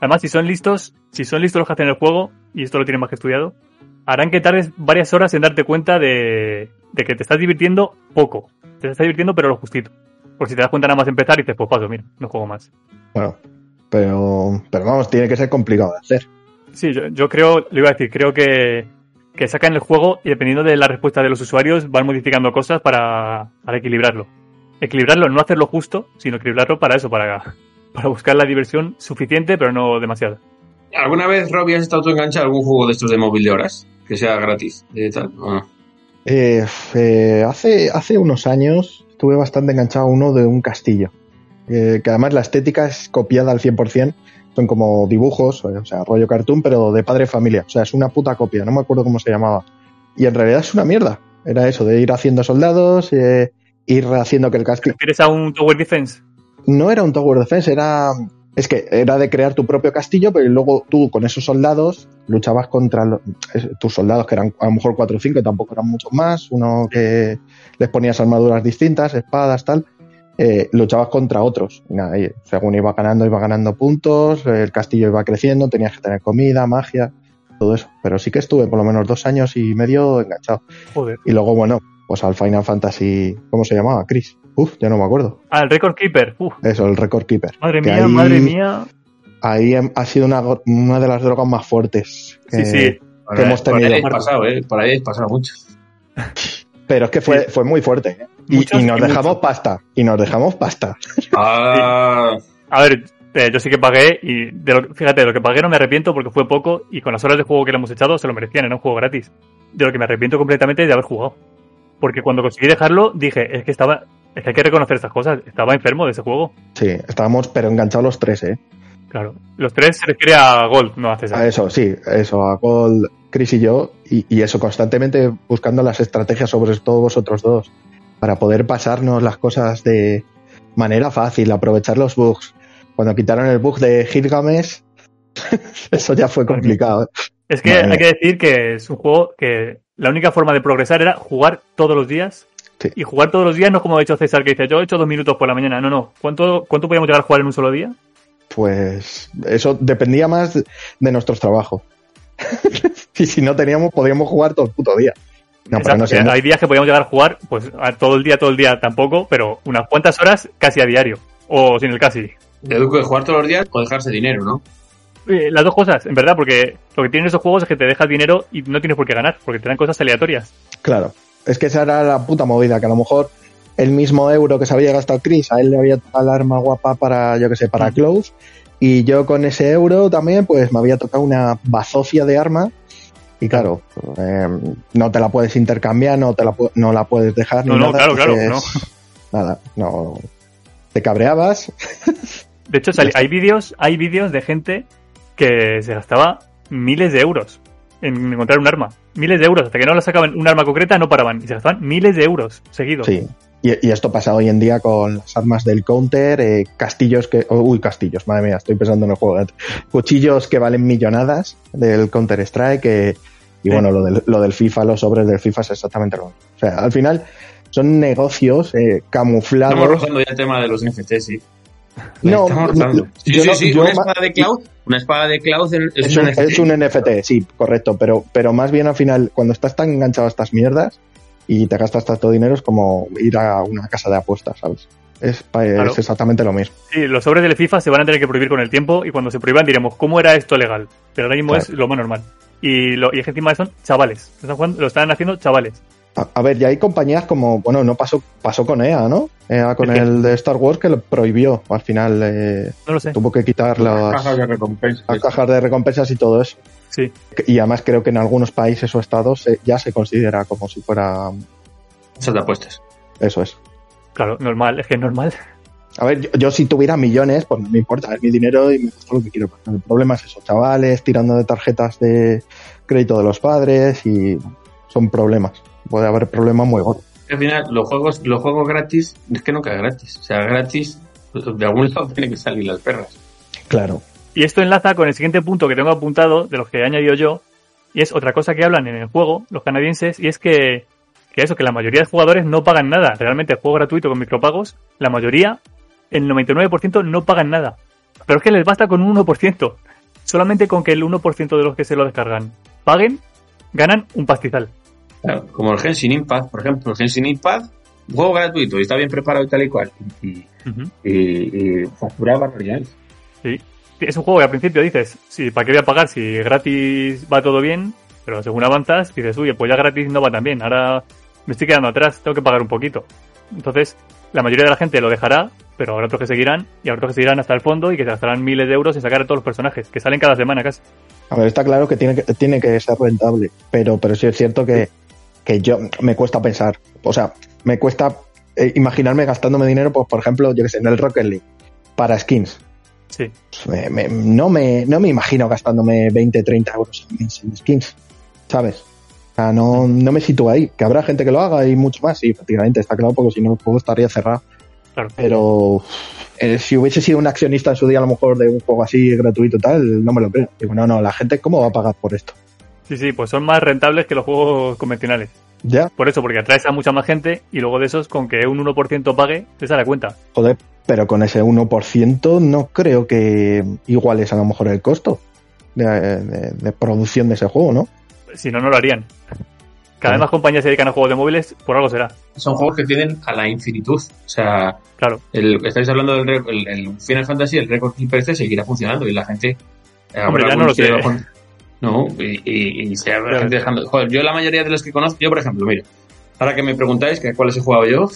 Además, si son listos, si son listos los que hacen el juego, y esto lo tienen más que estudiado, harán que tardes varias horas en darte cuenta de, de que te estás divirtiendo poco. Te estás divirtiendo, pero lo justito. Por si te das cuenta nada más empezar y dices, pues paso, mira, no juego más. bueno. Pero, pero vamos, tiene que ser complicado de hacer. Sí, yo, yo creo, le iba a decir, creo que, que sacan el juego y dependiendo de la respuesta de los usuarios van modificando cosas para, para equilibrarlo. Equilibrarlo, no hacerlo justo, sino equilibrarlo para eso, para, para buscar la diversión suficiente, pero no demasiada. ¿Alguna vez, Robbie, has estado tú enganchado a algún juego de estos de móvil de horas? Que sea gratis, de tal, o no? Eh, eh, hace, hace unos años estuve bastante enganchado a uno de un castillo. eh, que además la estética es copiada al 100%. Son como dibujos, eh, o sea, rollo cartoon, pero de padre y familia. O sea, es una puta copia, no me acuerdo cómo se llamaba. Y en realidad es una mierda. Era eso, de ir haciendo soldados, eh, ir haciendo que el castillo... ¿Quieres a un Tower Defense? No era un Tower Defense, era... Es que era de crear tu propio castillo, pero luego tú con esos soldados luchabas contra lo- es- tus soldados, que eran a lo mejor cuatro o cinco, tampoco eran muchos más, uno que les ponías armaduras distintas, espadas, tal, eh, luchabas contra otros. Y nada, y según iba ganando, iba ganando puntos, el castillo iba creciendo, tenías que tener comida, magia, todo eso. Pero sí que estuve por lo menos dos años y medio enganchado. Joder. Y luego, bueno, pues al Final Fantasy, ¿cómo se llamaba? Chris. Uf, ya no me acuerdo. Ah, el Record Keeper. Uf, Eso, el Record Keeper. madre Que mía, ahí- madre mía. Ahí hem- ha sido una, de las drogas más fuertes. Sí, Eh, sí. Por Que ahí- hemos Por ahí tenido. pasado, ¿eh? Por ahí pasado mucho. Pero es que fue, Sí. fue muy fuerte. ¿eh? Y, nos y dejamos pasta. Y nos dejamos pasta. Ah, A ver, eh, yo sí que pagué y de lo, que- fíjate, de lo que pagué no me arrepiento porque fue poco y con las horas de juego que le hemos echado se lo merecían, era un juego gratis. De lo que me arrepiento completamente es de haber jugado. Porque cuando conseguí dejarlo dije, es que estaba, es que hay que reconocer estas cosas, estaba enfermo de ese juego. Sí, estábamos pero enganchados los tres, ¿eh? Claro. Los tres se refiere a Gold, no a A César. eso, sí, eso, a Gold, Chris y yo, y, y eso, constantemente buscando las estrategias sobre todo vosotros dos, para poder pasarnos las cosas de manera fácil, aprovechar los bugs. Cuando quitaron el bug de Gilgamesh, [laughs] eso ya fue complicado. ¿eh? Es que Madre hay que decir que es un juego que la única forma de progresar era jugar todos los días. Sí. Y jugar todos los días no es como ha hecho César, que dice, yo he hecho dos minutos por la mañana. No, no. ¿Cuánto, cuánto podíamos llegar a jugar en un solo día? Pues eso dependía más de nuestros trabajos. [laughs] y si no teníamos, podíamos jugar todo el puto día. No, pero Exacto, no que Hay días que podíamos llegar a jugar, pues a todo el día, todo el día tampoco, pero unas cuantas horas casi a diario. O sin el casi. Deduco de jugar todos los días o dejarse dinero, ¿no? Eh, Las dos cosas, en verdad, porque lo que tienen esos juegos es que te dejas dinero y no tienes por qué ganar, porque te dan cosas aleatorias. Claro. Es que esa era la puta movida, que a lo mejor el mismo euro que se había gastado Chris, a él le había tocado el arma guapa para, yo que sé, para Mm. Clove. Y yo con ese euro también, pues me había tocado una bazofia de arma. Y claro, eh, no te la puedes intercambiar, no te la, no la puedes dejar. No, ni no, nada, claro, claro, entonces, [laughs] Nada, no. Te cabreabas. De hecho, [laughs] hay vídeos, hay vídeos de gente que se gastaba miles de euros en encontrar un arma. Miles de euros, hasta que no la sacaban un arma concreta no paraban. Y se gastaban miles de euros seguidos. Sí. Y, y esto pasa hoy en día con las armas del counter, eh, castillos que. oh, uy, castillos, madre mía, estoy pensando en el juego. Cuchillos que valen millonadas del Counter Strike. eh, y Sí. bueno, lo del, lo del FIFA, los sobres del FIFA es exactamente lo mismo. O sea, al final son negocios eh, camuflados. Estamos rozando ya el tema de los NFTs, sí. No, Estamos rozando. Sí, yo sí, no- sí. yo una ma- espada de Cloud, una espada de Cloud es, Es un un, NFT. es un NFT, sí, correcto, pero, pero más bien al final, cuando estás tan enganchado a estas mierdas y te gastas tanto dinero, es como ir a una casa de apuestas, ¿sabes? Es, es exactamente lo mismo. Sí, los sobres del FIFA se van a tener que prohibir con el tiempo y cuando se prohíban diremos, ¿cómo era esto legal? Pero ahora mismo Claro. es lo más normal. Y, lo, y es que encima son chavales. Lo están, jugando- lo están haciendo chavales. A, a ver, ya hay compañías como, bueno, no pasó, pasó con EA, ¿no? EA con ¿El de Star Wars que lo prohibió. Al final eh, No lo sé. tuvo que quitar Las las, cajas de recompensa. las cajas de recompensas y todo eso. Sí. Y además creo que en algunos países o estados eh, ya se considera como si fuera Esas de apuestas. eso es. Claro, normal, es que es normal. A ver, yo, yo si tuviera millones, pues no me importa, es mi dinero y me gasto lo que quiero. El problema es eso, chavales tirando de tarjetas de crédito de los padres y son problemas. Puede haber problemas muy gordos. Al final, los juegos, los juegos gratis, es que nunca es gratis. O sea, gratis, de algún lado [laughs] tienen que salir las perras. Claro. Y esto enlaza con el siguiente punto que tengo apuntado, de los que he añadido yo, y es otra cosa que hablan en el juego, los canadienses, y es que, que eso, que la mayoría de jugadores no pagan nada. Realmente el juego gratuito con micropagos, la mayoría, el 99% no pagan nada. Pero es que les basta con un 1%. Solamente con que el 1% de los que se lo descargan paguen, ganan un pastizal. Claro, como el Genshin Impact, por ejemplo, el Genshin Impact, un juego gratuito y está bien preparado y tal y cual. Y, Ujú. y, y facturaba barbaridades. Sí. Es un juego que al principio dices, sí, ¿para qué voy a pagar si gratis va todo bien? Pero según avanzas, dices, uy, pues ya gratis no va tan bien, ahora me estoy quedando atrás, tengo que pagar un poquito. Entonces, la mayoría de la gente lo dejará, pero habrá otros que seguirán, y habrá otros que seguirán hasta el fondo y que se gastarán miles de euros en sacar a todos los personajes, que salen cada semana casi. A ver, está claro que tiene que, tiene que ser rentable, pero, pero sí es cierto que, que yo me cuesta pensar. O sea, me cuesta eh, imaginarme gastándome dinero, pues, por ejemplo, yo que sé, en el Rocket League, para skins. Sí. Pues, me- me- no, me, no me imagino gastándome 20, 30 euros en skins, ¿sabes? O sea, no, no me sitúo ahí. Que habrá gente que lo haga y mucho más, sí, efectivamente, está claro, porque si no el juego estaría cerrado. Claro. Pero eh, si hubiese sido un accionista en su día, a lo mejor, de un juego así gratuito y tal, no me lo creo. Digo, no, no, la gente, ¿cómo va a pagar por esto? Sí, sí, pues son más rentables que los juegos convencionales. Ya, Por eso, porque atraes a mucha más gente y luego de esos, con que un 1% pague, te sale a cuenta. joder, pero con ese 1% no creo que iguales a lo mejor el costo de, de- de producción de ese juego, ¿no? Si no, no lo harían. Cada vez más compañías se dedican a juegos de móviles, por algo será. Son juegos que tienden a la infinitud. O sea, Claro. el, estáis hablando del el, el Final Fantasy, el Record Keeper este seguirá funcionando y la gente... eh, Hombre, ya no lo que sé. bajan- No, y, y, y se gente dejando... Joder, yo la mayoría de los que conozco, yo por ejemplo, mira, ahora que me preguntáis que cuáles he jugado yo,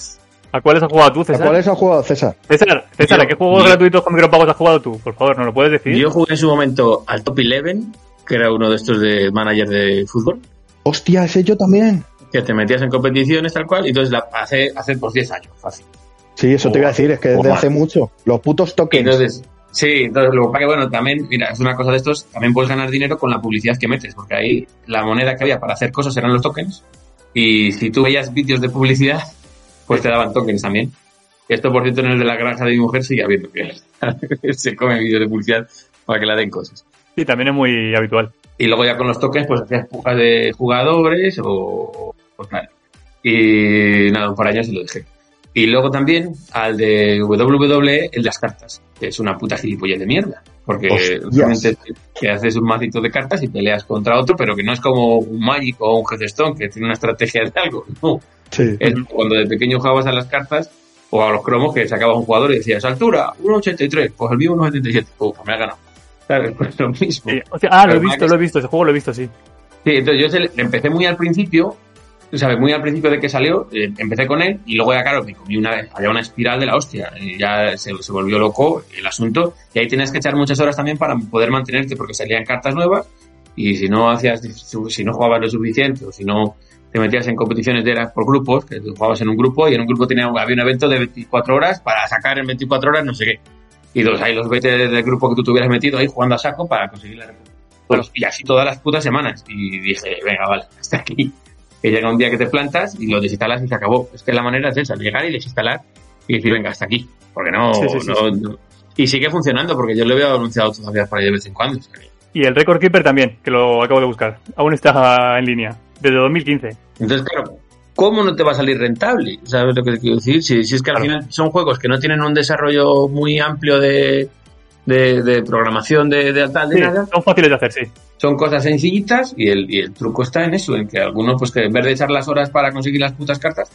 ¿A cuáles has jugado tú, ¿A César? cuáles has jugado, César? César, César, Yo- ¿a qué juegos yo- gratuitos con micropagos has jugado tú? Por favor, ¿nos lo puedes decir? yo jugué en su momento al Top 11, que era uno de estos de manager de fútbol, Hostia, ese yo también. que te metías en competiciones tal cual, y entonces la, hace, hace pues 10 años, fácil. Sí, eso te iba a decir, es que desde hace mucho. Los putos tokens. entonces, sí, entonces lo que pasa que bueno, también, mira, es una cosa de estos, también puedes ganar dinero con la publicidad que metes, porque ahí la moneda que había para hacer cosas eran los tokens, y si tú veías vídeos de publicidad, pues te daban tokens también. Esto, por cierto, en el de la granja de mi mujer sigue habiendo que [laughs] se come vídeos de publicidad para que la den cosas. Sí, también es muy habitual. Y luego ya con los tokens, pues hacías pujas de jugadores o, o tal. Y nada, un par años y lo dejé. Y luego también al de WWE, el de las cartas, que es una puta gilipollez de mierda. Porque Hostias. realmente que haces un macito de cartas y peleas contra otro, pero que no es como un Magic o un Hearthstone, que tiene una estrategia de algo. [laughs] No. Sí. Es cuando de pequeño jugabas a las cartas o a los cromos que sacabas un jugador y decías, altura, 1,83, pues el mío 1,77. Pues me ha ganado. ¿Sabes? [laughs] Pues lo mismo. Sí, hostia, ah, lo he visto, lo he visto, ese juego lo he visto, sí. Sí, entonces yo empecé muy al principio, ¿sabes? Muy al principio de que salió, eh, empecé con él y luego ya, claro, me comí una, había una espiral de la hostia. Y ya se, se volvió loco el asunto y ahí tienes que echar muchas horas también para poder mantenerte porque salían cartas nuevas y si no hacías, si no jugabas lo suficiente o si no te metías en competiciones de eras por grupos, que tú jugabas en un grupo y en un grupo tenía, había un evento de 24 horas para sacar en 24 horas no sé qué. Y dos, ahí los vete del grupo que tú tuvieras metido ahí jugando a saco para conseguir la recompensa. Pues, y así todas las putas semanas. Y dije, venga, vale, hasta aquí. Que llega un día que te plantas y lo desinstalas y se acabó. Es que la manera es esa, llegar y desinstalar y decir, venga, hasta aquí. Porque no, Sí, sí, sí, no, no- Y sigue funcionando porque yo lo veo anunciado todavía por ahí de vez en cuando. Y el Record Keeper también, que lo acabo de buscar. Aún está en línea, desde 2015. Entonces, claro, ¿cómo no te va a salir rentable? ¿Sabes lo que te quiero decir? Si, si es que al Claro. final son juegos que no tienen un desarrollo muy amplio de, de, de programación de, de tal, de Sí, nada, son fáciles de hacer, sí. son cosas sencillitas y el, y el truco está en eso, en que alguno, pues que en vez de echar las horas para conseguir las putas cartas,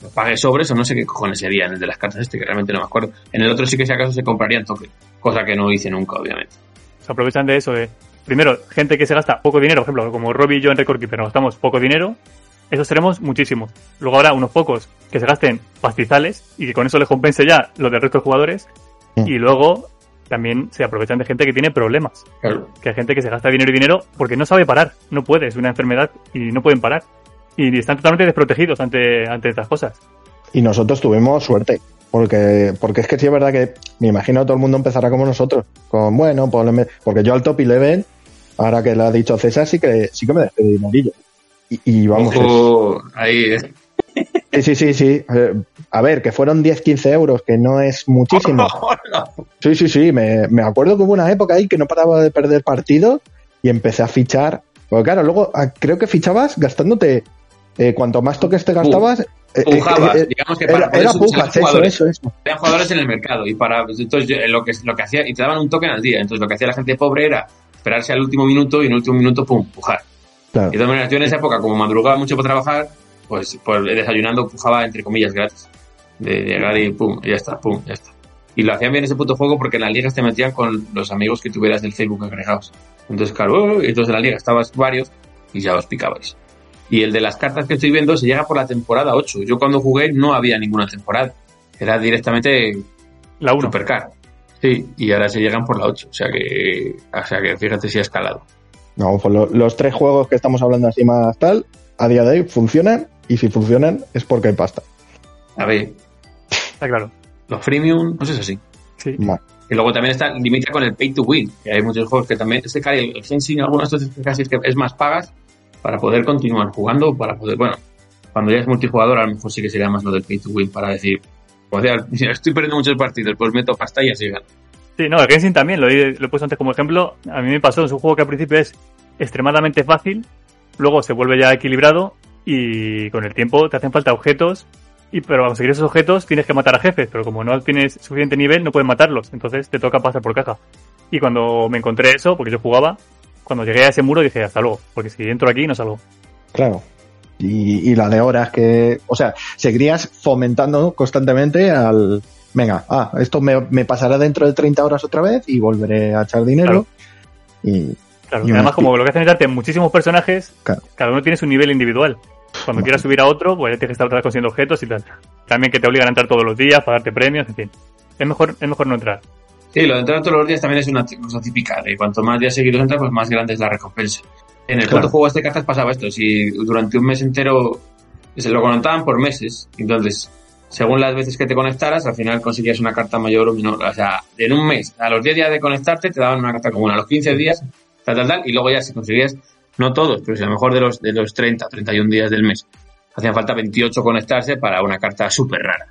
pues pague sobres o no sé qué cojones sería en el de las cartas este, que realmente no me acuerdo. En el otro sí que si acaso se comprarían token, cosa que no hice nunca, obviamente. Se aprovechan de eso, de... Primero, gente que se gasta poco dinero, por ejemplo, como Robbie y yo en Record Keeper, nos gastamos poco dinero. esos seremos muchísimos. Luego habrá unos pocos que se gasten pastizales y que con eso les compense ya los del resto de jugadores. Y luego también se aprovechan de gente que tiene problemas. Claro. Que hay gente que se gasta dinero y dinero porque no sabe parar. No puede, es una enfermedad y no pueden parar. Y están totalmente desprotegidos ante, ante estas cosas. Y nosotros tuvimos suerte. Porque, porque es que sí es verdad que me imagino que todo el mundo empezará como nosotros. Con, bueno, pues, porque yo al top 11, ahora que lo ha dicho César, sí que, sí que me dejé de. Y, y vamos, Ojo, ahí, eh. sí, sí, sí, sí. A ver, que fueron 10, 15 euros, que no es muchísimo. [laughs] Sí, sí, sí. Me, me acuerdo que hubo una época ahí que no paraba de perder partidos y empecé a fichar. Porque claro, luego ah, creo que fichabas gastándote. eh, cuanto más toques te gastabas. eh, eh, Pujabas, eh, digamos que para era, pujas, eso, jugadores. eso, eso. Había jugadores en el mercado y para pues, entonces yo, lo que lo que hacía y te daban un token al día entonces lo que hacía la gente pobre era esperarse al último minuto y en el último minuto pum pujar Claro. y de todas maneras yo en esa época como madrugaba mucho para trabajar pues pues desayunando pujaba entre comillas gratis de llegar y pum ya está pum ya está y lo hacían bien ese puto juego porque en las ligas te metían con los amigos que tuvieras del Facebook agregados entonces claro y entonces en la liga estabas varios y ya os picabais y el de las cartas que estoy viendo se llega por la temporada 8 yo cuando jugué no había ninguna temporada era directamente La 1. Supercar. Sí, y ahora se llegan por la 8. O sea que, o sea que fíjate si ha escalado. No, pues lo- los tres juegos que estamos hablando así más tal, a día de hoy funcionan. Y si funcionan es porque hay pasta. A ver, Está claro. los freemium, pues es así. Sí. Y luego también está limita con el pay to win, que hay muchos juegos que también, este casi el Genshin, algunos de estos casi es que es más pagas para poder continuar jugando, para poder, bueno, cuando ya es multijugador a lo mejor sí que sería más lo del pay to win para decir, o sea, [laughs] estoy perdiendo muchos partidos, pues meto pasta y así gano. Sí, no, el Genshin también, lo he, lo he puesto antes como ejemplo. A mí me pasó, es un juego que al principio es extremadamente fácil, luego se vuelve ya equilibrado y con el tiempo te hacen falta objetos, y pero para conseguir esos objetos tienes que matar a jefes, pero como no tienes suficiente nivel no puedes matarlos, entonces te toca pasar por caja. Y cuando me encontré eso, porque yo jugaba, cuando llegué a ese muro dije hasta luego, porque si entro aquí no salgo. Claro. Y, y la de horas que, o sea, seguirías fomentando constantemente al, venga, ah, esto me, me pasará dentro de 30 horas otra vez y volveré a echar dinero. Y Claro, Y y una además como lo que hacen es darte muchísimos personajes, Claro. cada uno tiene su nivel individual. Cuando quieras subir a otro, pues ya tienes que estar consiguiendo objetos y tal. También que te obligan a entrar todos los días, pagarte premios, en fin. Es mejor, es mejor no entrar. Sí, lo de entrar todos los días también es una cosa típica, de cuanto más días seguidos entras, pues más grande es la recompensa. En el Claro. juego este de cartas pasaba esto, si durante un mes entero se lo conectaban por meses, entonces, según las veces que te conectaras, al final conseguías una carta mayor o menor. O sea, en un mes, a los 10 días de conectarte, te daban una carta común, a los 15 días, tal, tal, tal, y luego ya si conseguías, no todos, pero si a lo mejor de los, de los 30, 31 días del mes, hacían falta 28 conectarse para una carta súper rara.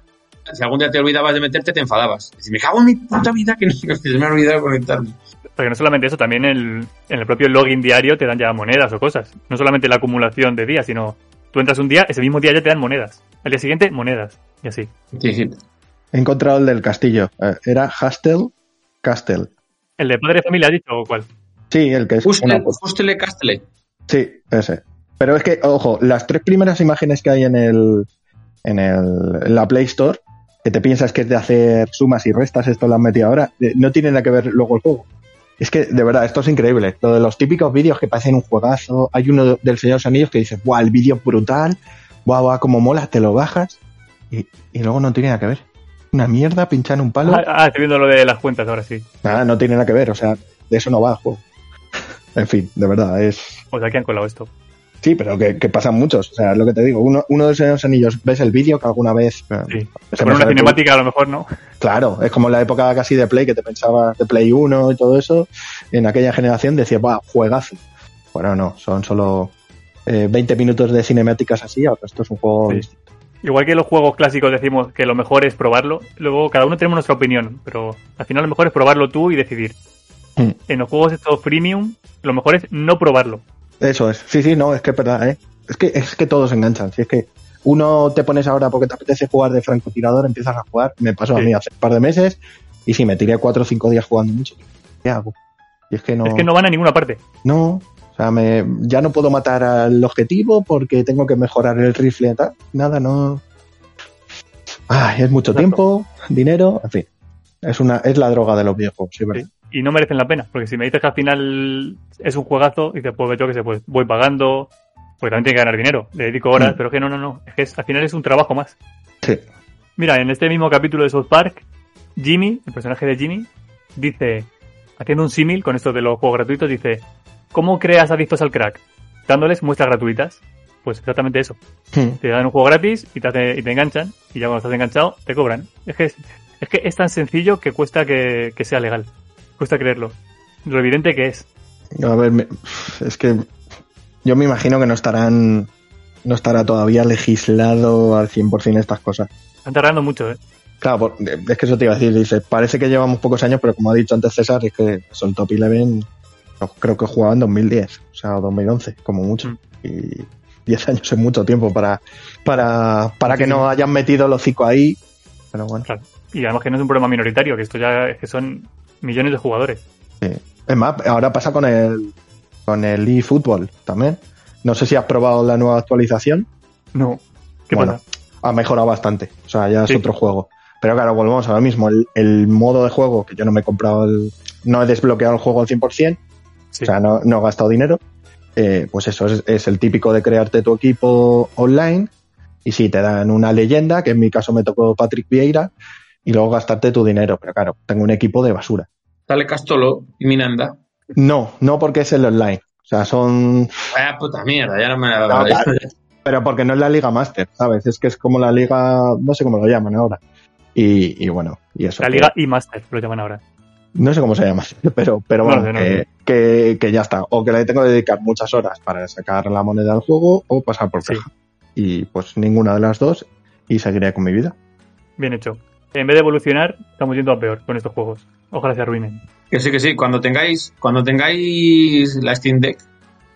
Si algún día te olvidabas de meterte, te enfadabas. Decís, me cago en mi puta vida que, no, que se me ha olvidado conectarme. Porque no solamente eso, también el, en el propio login diario te dan ya monedas o cosas. No solamente la acumulación de días, sino tú entras un día, ese mismo día ya te dan monedas. Al día siguiente, monedas. Y así. Sí, sí. he encontrado el del castillo. Eh, Era Hastel Castle. ¿El de padre de familia has dicho o cuál? Sí, el que es Hustele, una- Hustele Castle. Sí, ese. Pero es que, ojo, las tres primeras imágenes que hay en el en, el, en la Play Store, que te piensas que es de hacer sumas y restas, esto lo han metido ahora, eh, no tiene nada que ver luego el juego. Es que, de verdad, esto es increíble. Lo de los típicos vídeos que parecen un juegazo. Hay uno del Señor de los Anillos que dice, ¡buah, el vídeo es brutal! ¡Buah, buah, como mola! Te lo bajas. Y, y luego no tiene nada que ver. Una mierda, pinchar un palo. Ah, ah, estoy viendo lo de las cuentas ahora sí. Nada, no tiene nada que ver. O sea, de eso no va el juego. En fin, de verdad, es, O sea, que han colado esto. Sí, pero que, que pasan muchos. O sea, es lo que te digo. Uno, uno de esos anillos, ves el vídeo que alguna vez. eh, Sí. pone una cinemática a lo mejor, ¿no? Claro, es como la época casi de Play, que te pensabas de Play 1 y todo eso. En aquella generación decías, va, juegazo. Bueno, no, son solo eh, 20 minutos de cinemáticas así. Ahora esto es un juego. Sí. distinto. Igual que los juegos clásicos decimos que lo mejor es probarlo, luego cada uno tenemos nuestra opinión, pero al final lo mejor es probarlo tú y decidir. Hmm. En los juegos estos freemium, lo mejor es no probarlo. Eso es. Sí, sí, no, es que es verdad, ¿eh? Es que, es que todos enganchan. Si es que uno te pones ahora porque te apetece jugar de francotirador, empiezas a jugar. Me pasó a Sí. mí hace un par de meses. Y sí, me tiré cuatro o cinco días jugando mucho. ¿Qué hago? Y es que no. Es que no van a ninguna parte. No, o sea, me, ya no puedo matar al objetivo porque tengo que mejorar el rifle y tal. Nada, no. Ay, es mucho Exacto. tiempo, dinero, en fin. Es una, es la droga de los videojuegos, sí, ¿verdad? Y no merecen la pena, porque si me dices que al final es un juegazo, y te pues yo que sé, pues voy pagando, Porque también tiene que ganar dinero. Le dedico horas, Mm. pero es que no, no, no. Es que es- al final es un trabajo más. Sí. Mira, en este mismo capítulo de South Park, Jimmy, el personaje de Jimmy, dice, haciendo un símil con esto de los juegos gratuitos, dice, ¿cómo creas adictos al crack? Dándoles muestras gratuitas. Pues exactamente eso. Hmm. Te dan un juego gratis y te, hace- y te enganchan, y ya cuando estás enganchado, te cobran. Es que es, es que es tan sencillo que cuesta que, que sea legal. Cuesta creerlo. Lo evidente que es. A ver, es que yo me imagino que no estarán, no estará todavía legislado al 100% estas cosas. Están tardando mucho, ¿eh? Claro, es que eso te iba a decir, dice, parece que llevamos pocos años, pero como ha dicho antes César, es que son top 11, no, creo que jugaba en 2010, o sea, o 2011, como mucho. Mm. Y 10 años es mucho tiempo para, para, para que sí. no hayan metido el hocico ahí. Pero bueno, Claro. Y además que no es un problema minoritario, que esto ya es que son millones de jugadores. sí. Es más, ahora pasa con el, con el eFootball también. No sé si has probado la nueva actualización. No. ¿Qué Bueno, pasa? ha mejorado bastante. O sea, ya es otro juego. Pero claro, volvemos a lo mismo. El, el modo de juego, que yo no me he comprado el. No he desbloqueado el juego al 100%, Sí. o sea, no, no he gastado dinero. eh, pues eso es, es el típico de crearte tu equipo online. Y sí, te dan una leyenda, que en mi caso me tocó Patrick Vieira, y luego gastarte tu dinero. Pero claro, tengo un equipo de basura. Sale Castolo y Minanda. No, no porque es el online. O sea, son. Vaya puta mierda, ya no me la No, claro. Pero porque no es la Liga Master, ¿sabes? Es que es como la Liga. No sé cómo lo llaman ahora. Y, y bueno, y eso. La Liga y Master, lo llaman ahora. No sé cómo se llama, [laughs] pero, pero No bueno, no que, sé. que, que ya está. O que le tengo que dedicar muchas horas para sacar la moneda del juego o pasar por Sí. caja. Y pues ninguna de las dos y seguiré con mi vida. Bien hecho. En vez de evolucionar, estamos yendo a peor con estos juegos. Ojalá se arruinen. Que sí, que sí, cuando tengáis, cuando tengáis la Steam Deck,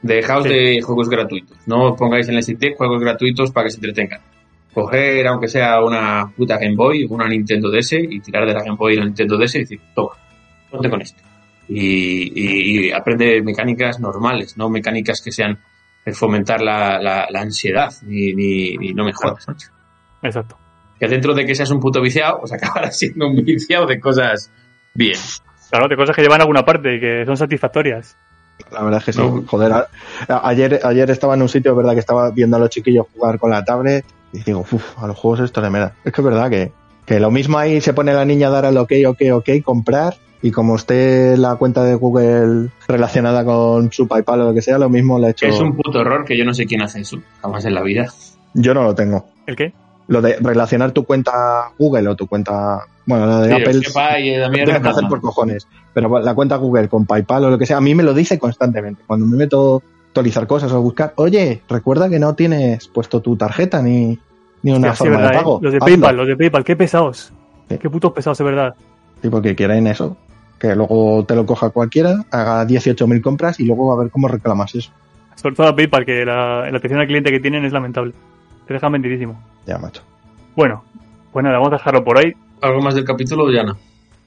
dejaos Sí. de juegos gratuitos. No pongáis en la Steam Deck juegos gratuitos para que se entretengan. Coger, aunque sea una puta Game Boy, una Nintendo DS, y tirar de la Game Boy a la Nintendo DS y decir, toma, ponte con esto. Y, y- y aprende mecánicas normales, no mecánicas que sean fomentar la, la- la ansiedad, ni, ni, ni no me jodas, macho. Exacto. Que dentro de que seas un puto viciado, pues [laughs] acabarás siendo un viciado de cosas bien. Claro, de cosas que llevan a alguna parte y que son satisfactorias. La verdad es que sí. No. Joder, a- ayer, ayer estaba en un sitio, es verdad, que estaba viendo a los chiquillos jugar con la tablet y digo, uff, a los juegos esto le me da. Es que es verdad que, que lo mismo ahí se pone la niña a dar al ok, ok, ok, comprar. Y como esté la cuenta de Google relacionada con su PayPal o lo que sea, lo mismo le he hecho. Es un puto error que yo no sé quién hace eso, jamás en la vida. Yo no lo tengo. ¿El qué? Lo de relacionar tu cuenta Google o tu cuenta, bueno, la de Sí, Apple, que mierda, tienes que hacer por cojones. Pero la cuenta Google con PayPal o lo que sea, a mí me lo dice constantemente. Cuando me meto a actualizar cosas o a buscar, oye, recuerda que no tienes puesto tu tarjeta ni, ni una sí, forma verdad, de ¿eh? pago. Los de Hazlo. PayPal, los de PayPal, qué pesados. Sí. Qué putos pesados, de verdad. Sí, porque quieren eso. Que luego te lo coja cualquiera, haga 18.000 compras y luego a ver cómo reclamas eso. Sobre todo a PayPal, que la, la atención al cliente que tienen es lamentable. Te dejan vendidísimo. Ya, macho. Bueno, pues nada, vamos a dejarlo por ahí. ¿Algo más del capítulo ya no?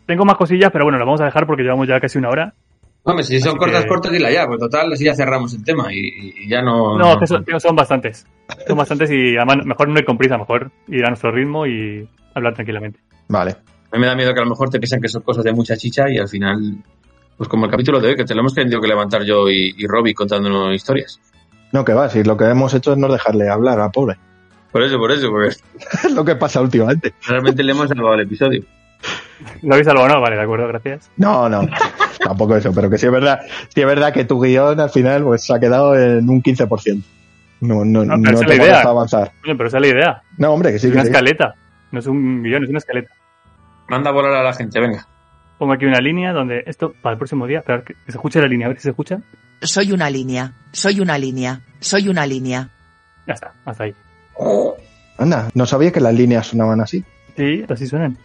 Tengo más cosillas, pero bueno, lo vamos a dejar porque llevamos ya casi una hora. Hombre, si son Así cortas, que- cortas, dila ya, pues total, así ya cerramos el tema y, y ya no... No, que son, son bastantes. Son bastantes y además mejor no ir con prisa, mejor ir a nuestro ritmo y hablar tranquilamente. Vale. A mí me da miedo que a lo mejor te piensan que son cosas de mucha chicha y al final, pues como el capítulo de hoy, que te lo hemos tenido que levantar yo y, y Robbie contándonos historias. No, que va, si lo que hemos hecho es no dejarle hablar al pobre. Por eso, por eso, porque Es [laughs] lo que pasa últimamente. realmente le hemos salvado el episodio. ¿Lo habéis salvado o no? Vale, de acuerdo, gracias. No, no, tampoco eso, pero que sí es verdad, sí es verdad que tu guion al final pues se ha quedado en un 15%. No, no, No, no, esa te la idea. vas a avanzar. Oye, pero esa es la idea. No, hombre, que sí, Es que una sí. escaleta. No es un guion, es una escaleta. Manda a volar a la gente, venga. Pongo aquí una línea donde esto, para el próximo día, que que se escuche la línea, a ver si se escucha. Soy una línea, soy una línea, soy una línea. Ya está, hasta ahí. Anda, no sabía que las líneas sonaban así. Sí, así suenan.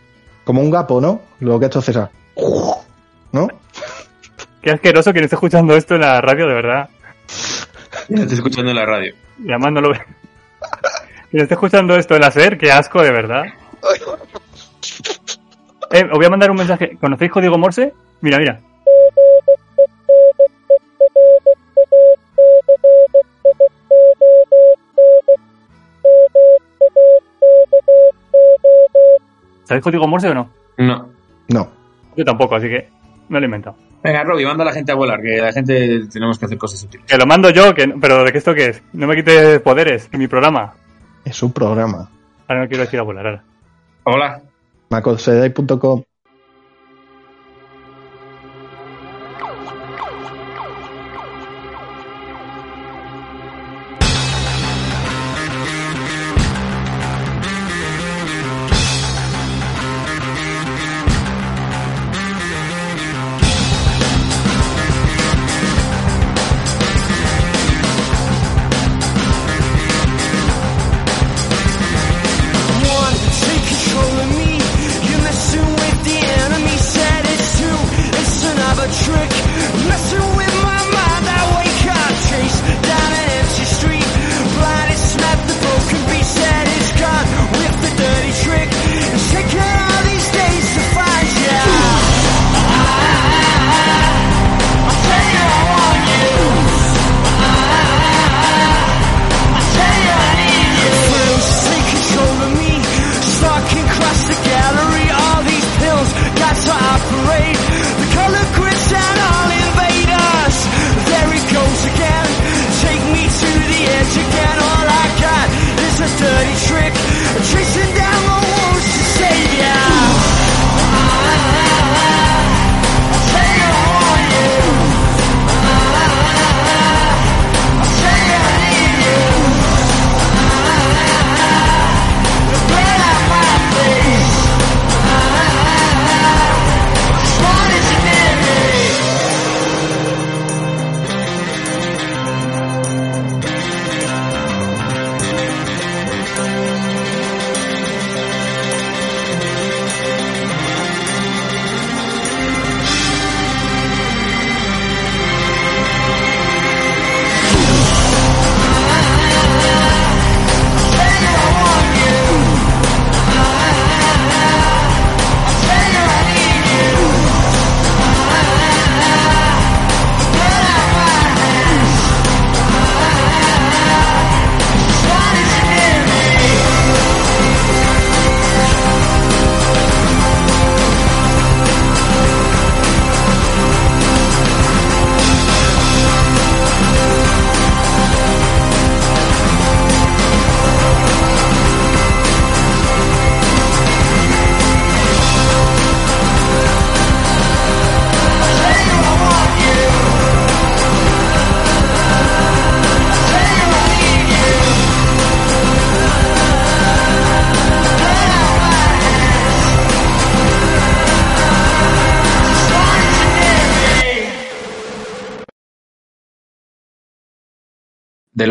Como un gapo, ¿no? Lo que ha hecho César. ¿No? Qué asqueroso quien esté escuchando esto en la radio, de verdad. Ya estoy escuchando en la radio. Y además no lo ve. [laughs] Quien esté escuchando esto en la SER, qué asco, de verdad. Eh, os voy a mandar un mensaje. ¿Conocéis código Morse? Mira, mira. ¿Sabéis código Morse o no? No. No. Yo tampoco, así que me lo he inventado. Venga, Robbie, manda a la gente a volar, que la gente tenemos que hacer cosas útiles. Que lo mando yo, que, pero ¿de qué esto qué es? No me quites poderes en mi programa. Es un programa. Ahora no quiero decir a volar, ahora. Hola. macosedai.com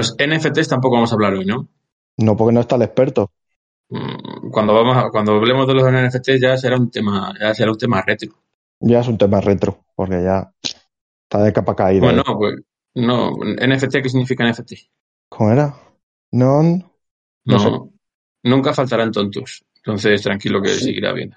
los NFTs tampoco vamos a hablar hoy, ¿no? No, porque no está el experto. Mm, Cuando vamos a- cuando hablemos de los NFTs ya será un tema, ya será un tema retro. Ya es un tema retro, porque ya está de capa caída. Bueno, pues no, NFT ¿qué significa NFT? ¿Cómo era? Non. No, No sé. nunca faltarán tontos. Entonces tranquilo que seguirá habiendo.